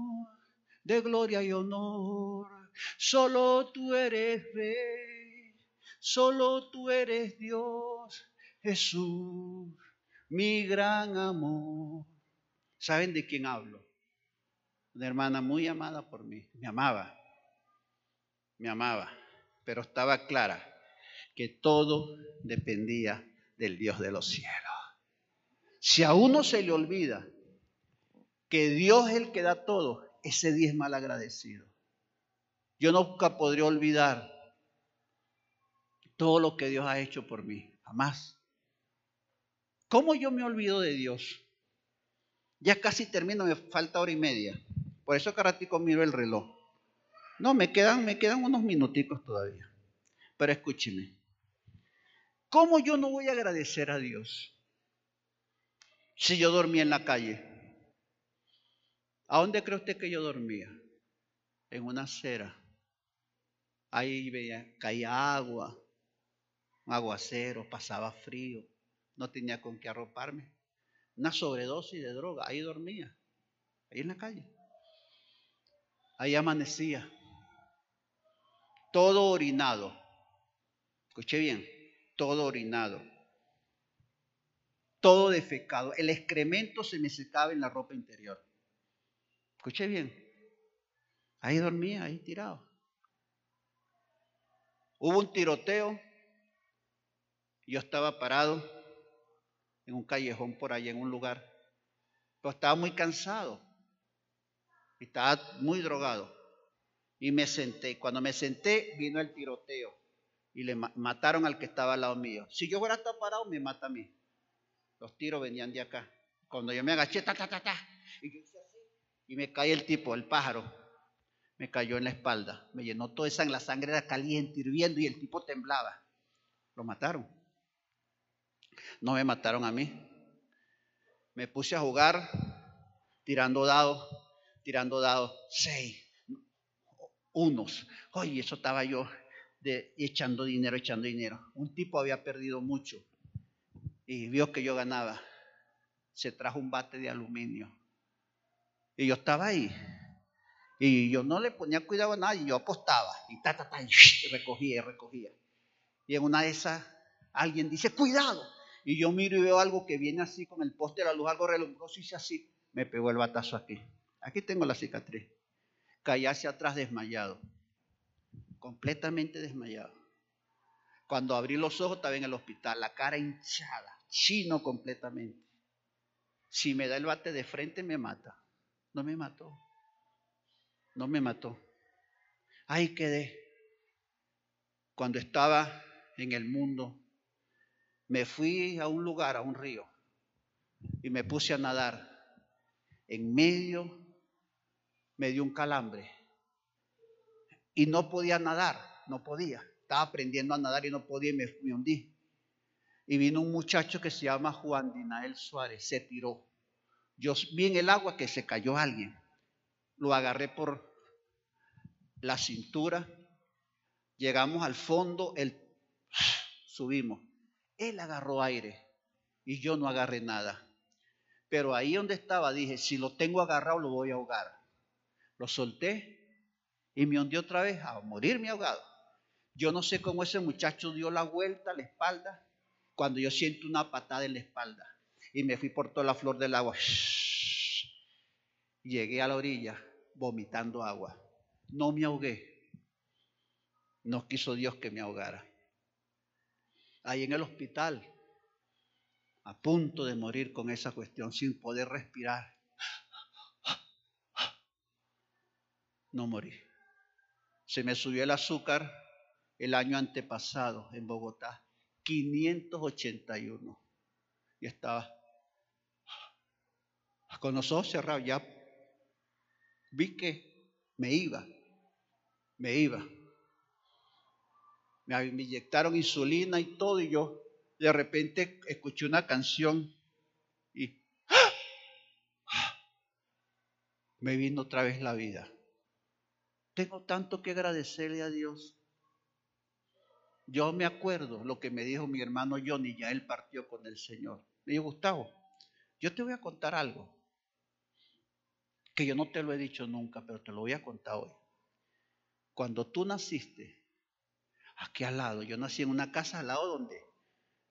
de gloria y honor. Solo tú eres rey, solo tú eres Dios, Jesús, mi gran amor. ¿Saben de quién hablo? Una hermana muy amada por mí. Me amaba. Me amaba. Pero estaba clara que todo dependía del Dios de los cielos. Si a uno se le olvida que Dios es el que da todo, ese día es mal agradecido. Yo nunca podría olvidar todo lo que Dios ha hecho por mí. Jamás. ¿Cómo yo me olvido de Dios? Ya casi termino, me falta hora y media. Por eso ratico miro el reloj. No, me quedan, me quedan unos minuticos todavía. Pero escúcheme. ¿Cómo yo no voy a agradecer a Dios si yo dormía en la calle? ¿A dónde cree usted que yo dormía? En una acera. Ahí veía, caía agua, un aguacero, pasaba frío, no tenía con qué arroparme una sobredosis de droga. Ahí dormía, ahí en la calle. Ahí amanecía, todo orinado. Escuché bien, todo orinado, todo defecado. El excremento se me secaba en la ropa interior. Escuché bien. Ahí dormía, ahí tirado. Hubo un tiroteo. Yo estaba parado en un callejón por ahí, en un lugar. Pero estaba muy cansado. Estaba muy drogado. Y me senté. Cuando me senté, vino el tiroteo. Y le mataron al que estaba al lado mío. Si yo fuera estado parado, me mata a mí. Los tiros venían de acá. Cuando yo me agaché, ta, ta, ta, ta. Y, y me cae el tipo, el pájaro. Me cayó en la espalda. Me llenó toda esa, la sangre era caliente, hirviendo, y el tipo temblaba. Lo mataron. No me mataron a mí. Me puse a jugar, tirando dados, tirando dados. Seis, unos. Oye, eso estaba yo de, echando dinero, echando dinero. Un tipo había perdido mucho y vio que yo ganaba. Se trajo un bate de aluminio. Y yo estaba ahí. Y yo no le ponía cuidado a nadie, yo apostaba. Y ta, ta, ta, y recogía, recogía. Y en una de esas, alguien dice, cuidado. Y yo miro y veo algo que viene así con el poste de la luz, algo relumbroso, y hice así. Me pegó el batazo aquí. Aquí tengo la cicatriz caí hacia atrás desmayado, completamente desmayado. Cuando abrí los ojos estaba en el hospital, la cara hinchada, chino completamente. Si me da el bate de frente me mata. No me mató. No me mató. Ahí quedé. Cuando estaba en el mundo, me fui a un lugar, a un río, y me puse a nadar en medio me dio un calambre y no podía nadar, no podía. Estaba aprendiendo a nadar y no podía y me, hundí. Y vino un muchacho que se llama Juan Dinael Suárez, se tiró. Yo vi en el agua que se cayó alguien. Lo agarré por la cintura. Llegamos al fondo, él, subimos. Él agarró aire y yo no agarré nada. Pero ahí donde estaba dije, si lo tengo agarrado lo voy a ahogar. Lo solté y me hundí otra vez a morirme ahogado. Yo no sé cómo ese muchacho dio la vuelta a la espalda cuando yo siento una patada en la espalda y me fui por toda la flor del agua. *sniffs* Llegué a la orilla vomitando agua. No me ahogué. No quiso Dios que me ahogara. Ahí en el hospital, a punto de morir con esa cuestión, sin poder respirar. No morí. Se me subió el azúcar el año antepasado en Bogotá, 581. Y estaba con los ojos cerrados, ya vi que me iba, me iba. Me inyectaron insulina y todo, y yo de repente escuché una canción y me vino otra vez la vida. Tengo tanto que agradecerle a Dios. Yo me acuerdo lo que me dijo mi hermano Johnny, ya él partió con el Señor. Me dijo, Gustavo, yo te voy a contar algo que yo no te lo he dicho nunca, pero te lo voy a contar hoy. Cuando tú naciste, aquí al lado, yo nací en una casa al lado donde,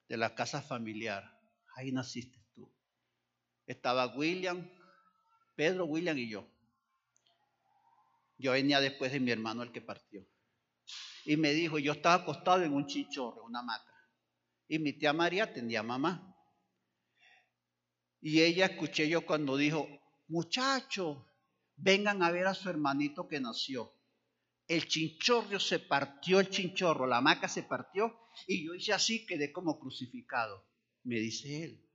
de la casa familiar, ahí naciste tú. Estaba William, Pedro, William y yo. Yo venía después de mi hermano el que partió. Y me dijo, yo estaba acostado en un chichorro, una hamaca. Y mi tía María atendía mamá. Y ella escuché yo cuando dijo, muchachos, vengan a ver a su hermanito que nació. El chinchorro se partió, el chinchorro, la hamaca se partió y yo hice así, quedé como crucificado, me dice él.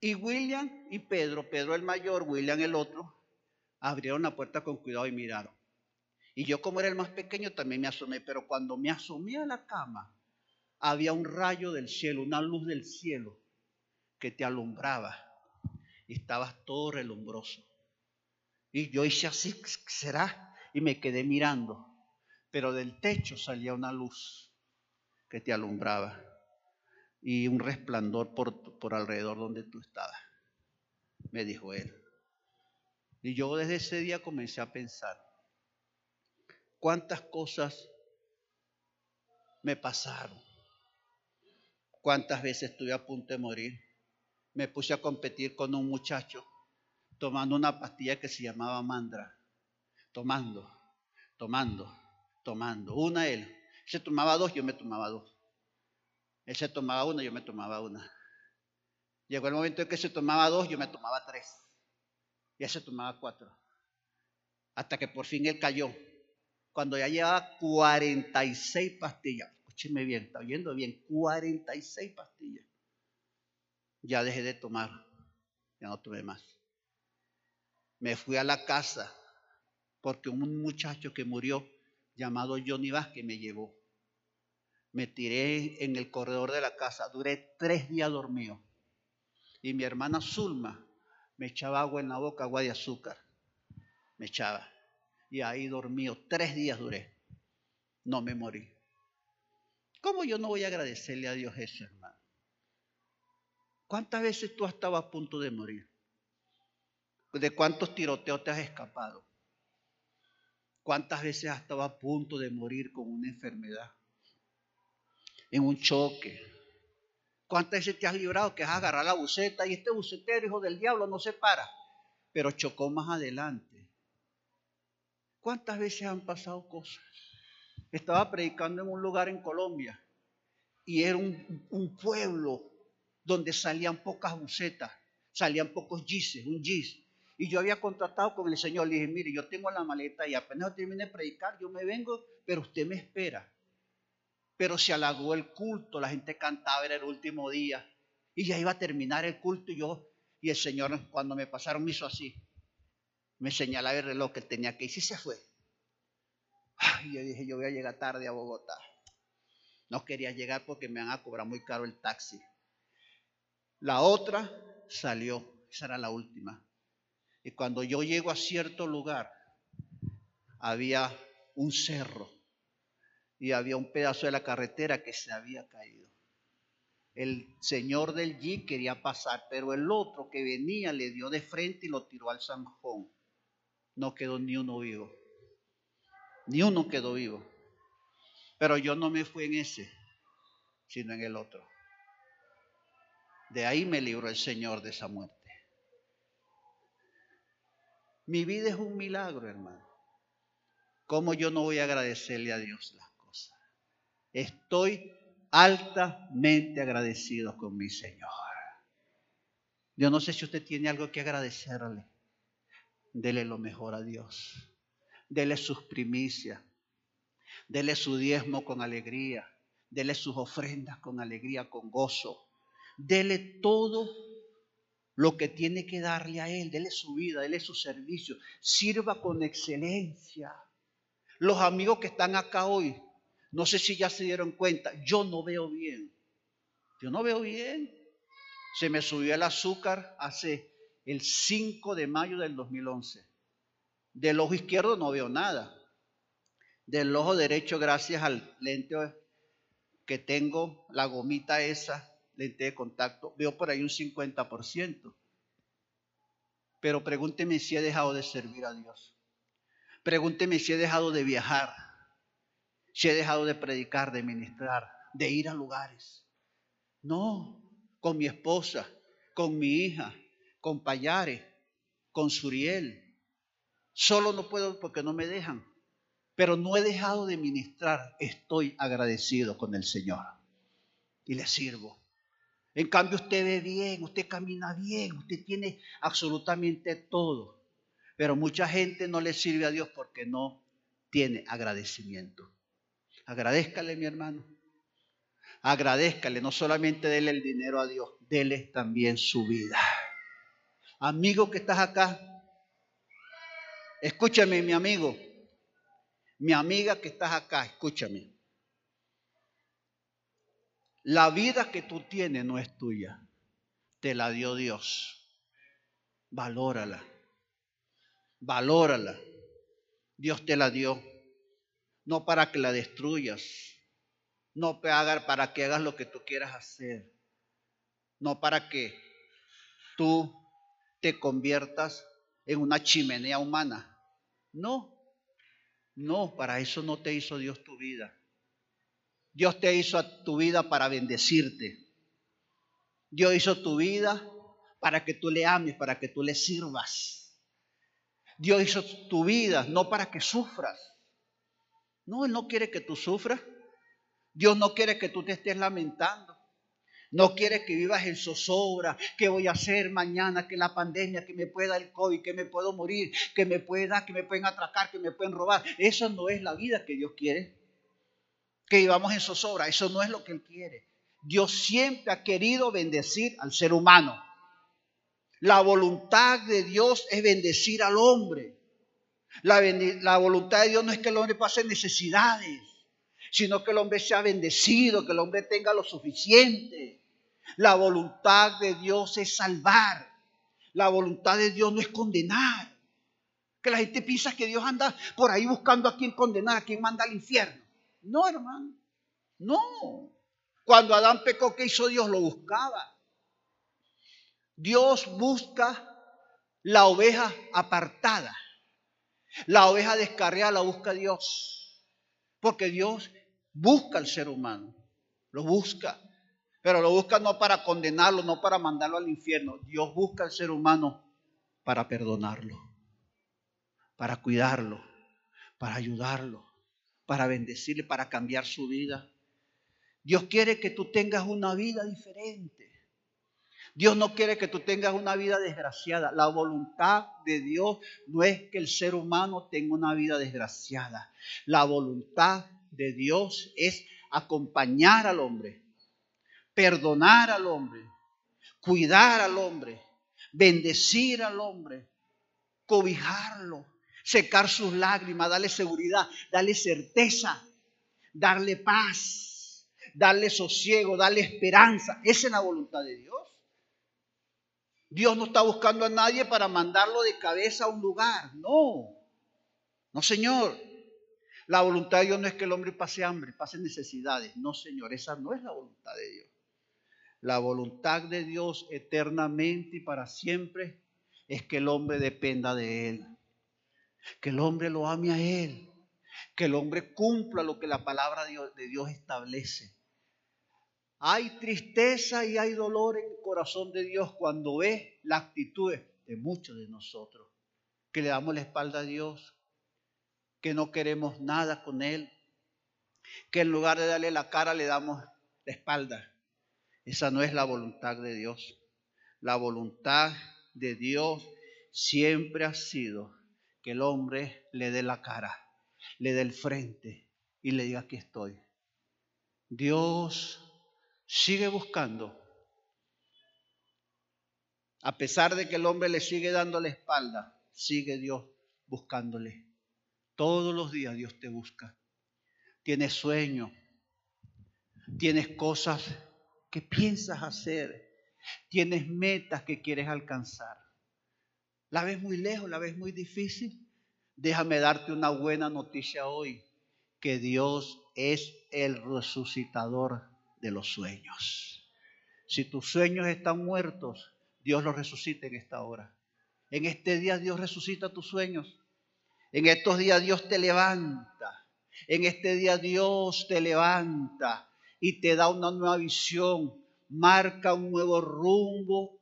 Y William y Pedro, Pedro el mayor, William el otro, abrieron la puerta con cuidado y miraron. Y yo como era el más pequeño también me asomé, pero cuando me asomé a la cama, había un rayo del cielo, una luz del cielo que te alumbraba y estabas todo relumbroso. Y yo hice así, ¿será? Y me quedé mirando, pero del techo salía una luz que te alumbraba y un resplandor por, por alrededor donde tú estabas, me dijo él. Y yo desde ese día comencé a pensar, ¿cuántas cosas me pasaron? ¿Cuántas veces estuve a punto de morir? Me puse a competir con un muchacho tomando una pastilla que se llamaba mandra. Tomando, tomando, tomando. Una él. Se tomaba dos, yo me tomaba dos. Él se tomaba una, yo me tomaba una. Llegó el momento en que se tomaba dos, yo me tomaba tres. Y él se tomaba cuatro. Hasta que por fin él cayó. Cuando ya llevaba 46 pastillas. Escúcheme bien, está oyendo bien. 46 pastillas. Ya dejé de tomar. Ya no tomé más. Me fui a la casa porque un muchacho que murió llamado Johnny Vázquez me llevó. Me tiré en el corredor de la casa. Duré tres días dormido. Y mi hermana Zulma me echaba agua en la boca, agua de azúcar. Me echaba. Y ahí dormido. Tres días duré. No me morí. ¿Cómo yo no voy a agradecerle a Dios eso, hermano? ¿Cuántas veces tú has estado a punto de morir? ¿De cuántos tiroteos te has escapado? ¿Cuántas veces has estado a punto de morir con una enfermedad? En un choque. ¿Cuántas veces te has librado que has agarrado la buceta y este bucetero, hijo del diablo, no se para? Pero chocó más adelante. ¿Cuántas veces han pasado cosas? Estaba predicando en un lugar en Colombia y era un, pueblo donde salían pocas bucetas, salían pocos gises, un gis. Y yo había contratado con el Señor, le dije, mire, yo tengo la maleta y apenas termine de predicar, yo me vengo, pero usted me espera. Pero se halagó el culto, la gente cantaba, era el último día. Y ya iba a terminar el culto y yo, y el Señor cuando me pasaron me hizo así. Me señalaba el reloj que tenía que ir y se fue. Y yo dije, yo voy a llegar tarde a Bogotá. No quería llegar porque me van a cobrar muy caro el taxi. La otra salió, esa era la última. Y cuando yo llego a cierto lugar, había un cerro y había un pedazo de la carretera que se había caído. El señor del G quería pasar, pero el otro que venía le dio de frente y lo tiró al zanjón. No quedó ni uno vivo. Ni uno quedó vivo. Pero yo no me fui en ese, sino en el otro. De ahí me libró el Señor de esa muerte. Mi vida es un milagro, hermano. ¿Cómo yo no voy a agradecerle a Dios cosas? Estoy altamente agradecido con mi Señor. Yo no sé si usted tiene algo que agradecerle. Dele lo mejor a Dios. Dele sus primicias. Dele su diezmo con alegría. Dele sus ofrendas con alegría, con gozo. Dele todo lo que tiene que darle a Él, dele su vida, dele su servicio, sirva con excelencia. Los amigos que están acá hoy, no sé si ya se dieron cuenta, yo no veo bien. Yo no veo bien. Se me subió el azúcar hace el 5 de mayo del 2011. Del ojo izquierdo no veo nada. Del ojo derecho, gracias al lente que tengo, la gomita esa, lente de contacto, veo por ahí un 50%. Pero pregúnteme si he dejado de servir a Dios. Pregúnteme si he dejado de viajar, si he dejado de predicar, de ministrar, de ir a lugares. No, con mi esposa, con mi hija, con Payare, con Suriel. Solo no puedo porque no me dejan. Pero no he dejado de ministrar. Estoy agradecido con el Señor. Y le sirvo. En cambio usted ve bien, usted camina bien, usted tiene absolutamente todo. Pero mucha gente no le sirve a Dios porque no tiene agradecimiento. Agradezcale, mi hermano. Agradezcale, no solamente dele el dinero a Dios, dele también su vida. Amigo que estás acá, escúchame, mi amigo. Mi amiga que estás acá, escúchame. La vida que tú tienes no es tuya, te la dio Dios. Valórala, valórala. Dios te la dio, no para que la destruyas, no para que hagas lo que tú quieras hacer, no para que tú te conviertas en una chimenea humana. No, no, para eso no te hizo Dios tu vida. Dios te hizo tu vida para bendecirte, Dios hizo tu vida para que tú le ames, para que tú le sirvas. Dios hizo tu vida no para que sufras. No, Él no quiere que tú sufras. Dios no quiere que tú te estés lamentando. No quiere que vivas en zozobra, qué voy a hacer mañana, que la pandemia, que me pueda el COVID, que me puedo morir, que me pueda, que me pueden atracar, que me pueden robar. Eso no es la vida que Dios quiere. Que vivamos en zozobra, eso no es lo que Él quiere. Dios siempre ha querido bendecir al ser humano. La voluntad de Dios es bendecir al hombre. La, la voluntad de Dios no es que el hombre pase necesidades, sino que el hombre sea bendecido, que el hombre tenga lo suficiente. La voluntad de Dios es salvar. La voluntad de Dios no es condenar. Que la gente piensa que Dios anda por ahí buscando a quien condenar, a quien manda al infierno. No, hermano. No. Cuando Adán pecó, ¿qué hizo Dios? Lo buscaba. Dios busca la oveja apartada. La oveja descarriada la busca Dios. Porque Dios busca al ser humano. Lo busca. Pero lo busca no para condenarlo, no para mandarlo al infierno. Dios busca al ser humano para perdonarlo, para cuidarlo, para ayudarlo, para bendecirle, para cambiar su vida. Dios quiere que tú tengas una vida diferente. Dios no quiere que tú tengas una vida desgraciada. La voluntad de Dios no es que el ser humano tenga una vida desgraciada. La voluntad de Dios es acompañar al hombre perdonar al hombre, cuidar al hombre, bendecir al hombre, cobijarlo, secar sus lágrimas, darle seguridad, darle certeza, darle paz, darle sosiego, darle esperanza. Esa es la voluntad de Dios. Dios no está buscando a nadie para mandarlo de cabeza a un lugar. No, no, Señor. La voluntad de Dios no es que el hombre pase hambre, pase necesidades. No, Señor, esa no es la voluntad de Dios. La voluntad de Dios eternamente y para siempre es que el hombre dependa de Él, que el hombre lo ame a Él, que el hombre cumpla lo que la palabra de Dios establece. Hay tristeza y hay dolor en el corazón de Dios cuando ve la actitud de muchos de nosotros, que le damos la espalda a Dios, que no queremos nada con Él, que en lugar de darle la cara le damos la espalda. Esa no es la voluntad de Dios. La voluntad de Dios siempre ha sido que el hombre le dé la cara, le dé el frente y le diga aquí estoy. Dios sigue buscando. A pesar de que el hombre le sigue dando la espalda, sigue Dios buscándole. Todos los días Dios te busca. Tienes sueños, tienes cosas ¿Qué piensas hacer? Tienes metas que quieres alcanzar. ¿La ves muy lejos? ¿La ves muy difícil? Déjame darte una buena noticia hoy, que Dios es el resucitador de los sueños. Si tus sueños están muertos, Dios los resucita en esta hora. En este día Dios resucita tus sueños. En estos días Dios te levanta. En este día Dios te levanta y te da una nueva visión, marca un nuevo rumbo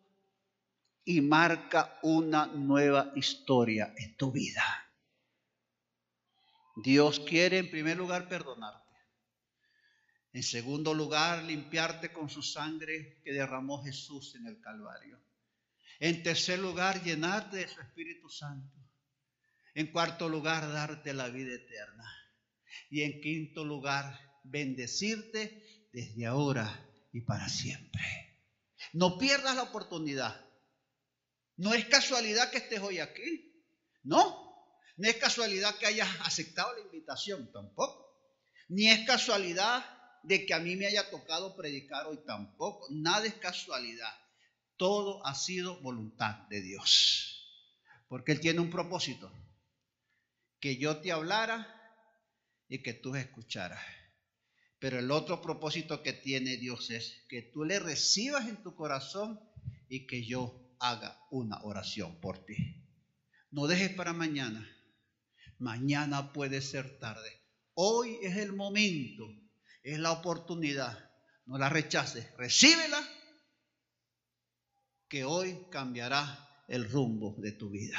y marca una nueva historia en tu vida. Dios quiere en primer lugar perdonarte. En segundo lugar, limpiarte con su sangre que derramó Jesús en el Calvario. En tercer lugar, llenarte de su Espíritu Santo. En cuarto lugar, darte la vida eterna. Y en quinto lugar, bendecirte desde ahora y para siempre. No pierdas la oportunidad. No es casualidad que estés hoy aquí. No. No es casualidad que hayas aceptado la invitación, tampoco. Ni es casualidad de que a mí me haya tocado predicar hoy, tampoco. Nada es casualidad. Todo ha sido voluntad de Dios. Porque Él tiene un propósito. Que yo te hablara y que tú escucharas. Pero el otro propósito que tiene Dios es que tú le recibas en tu corazón y que yo haga una oración por ti. No dejes para mañana. Mañana puede ser tarde. Hoy es el momento, es la oportunidad. No la rechaces. Recíbela. Que hoy cambiará el rumbo de tu vida.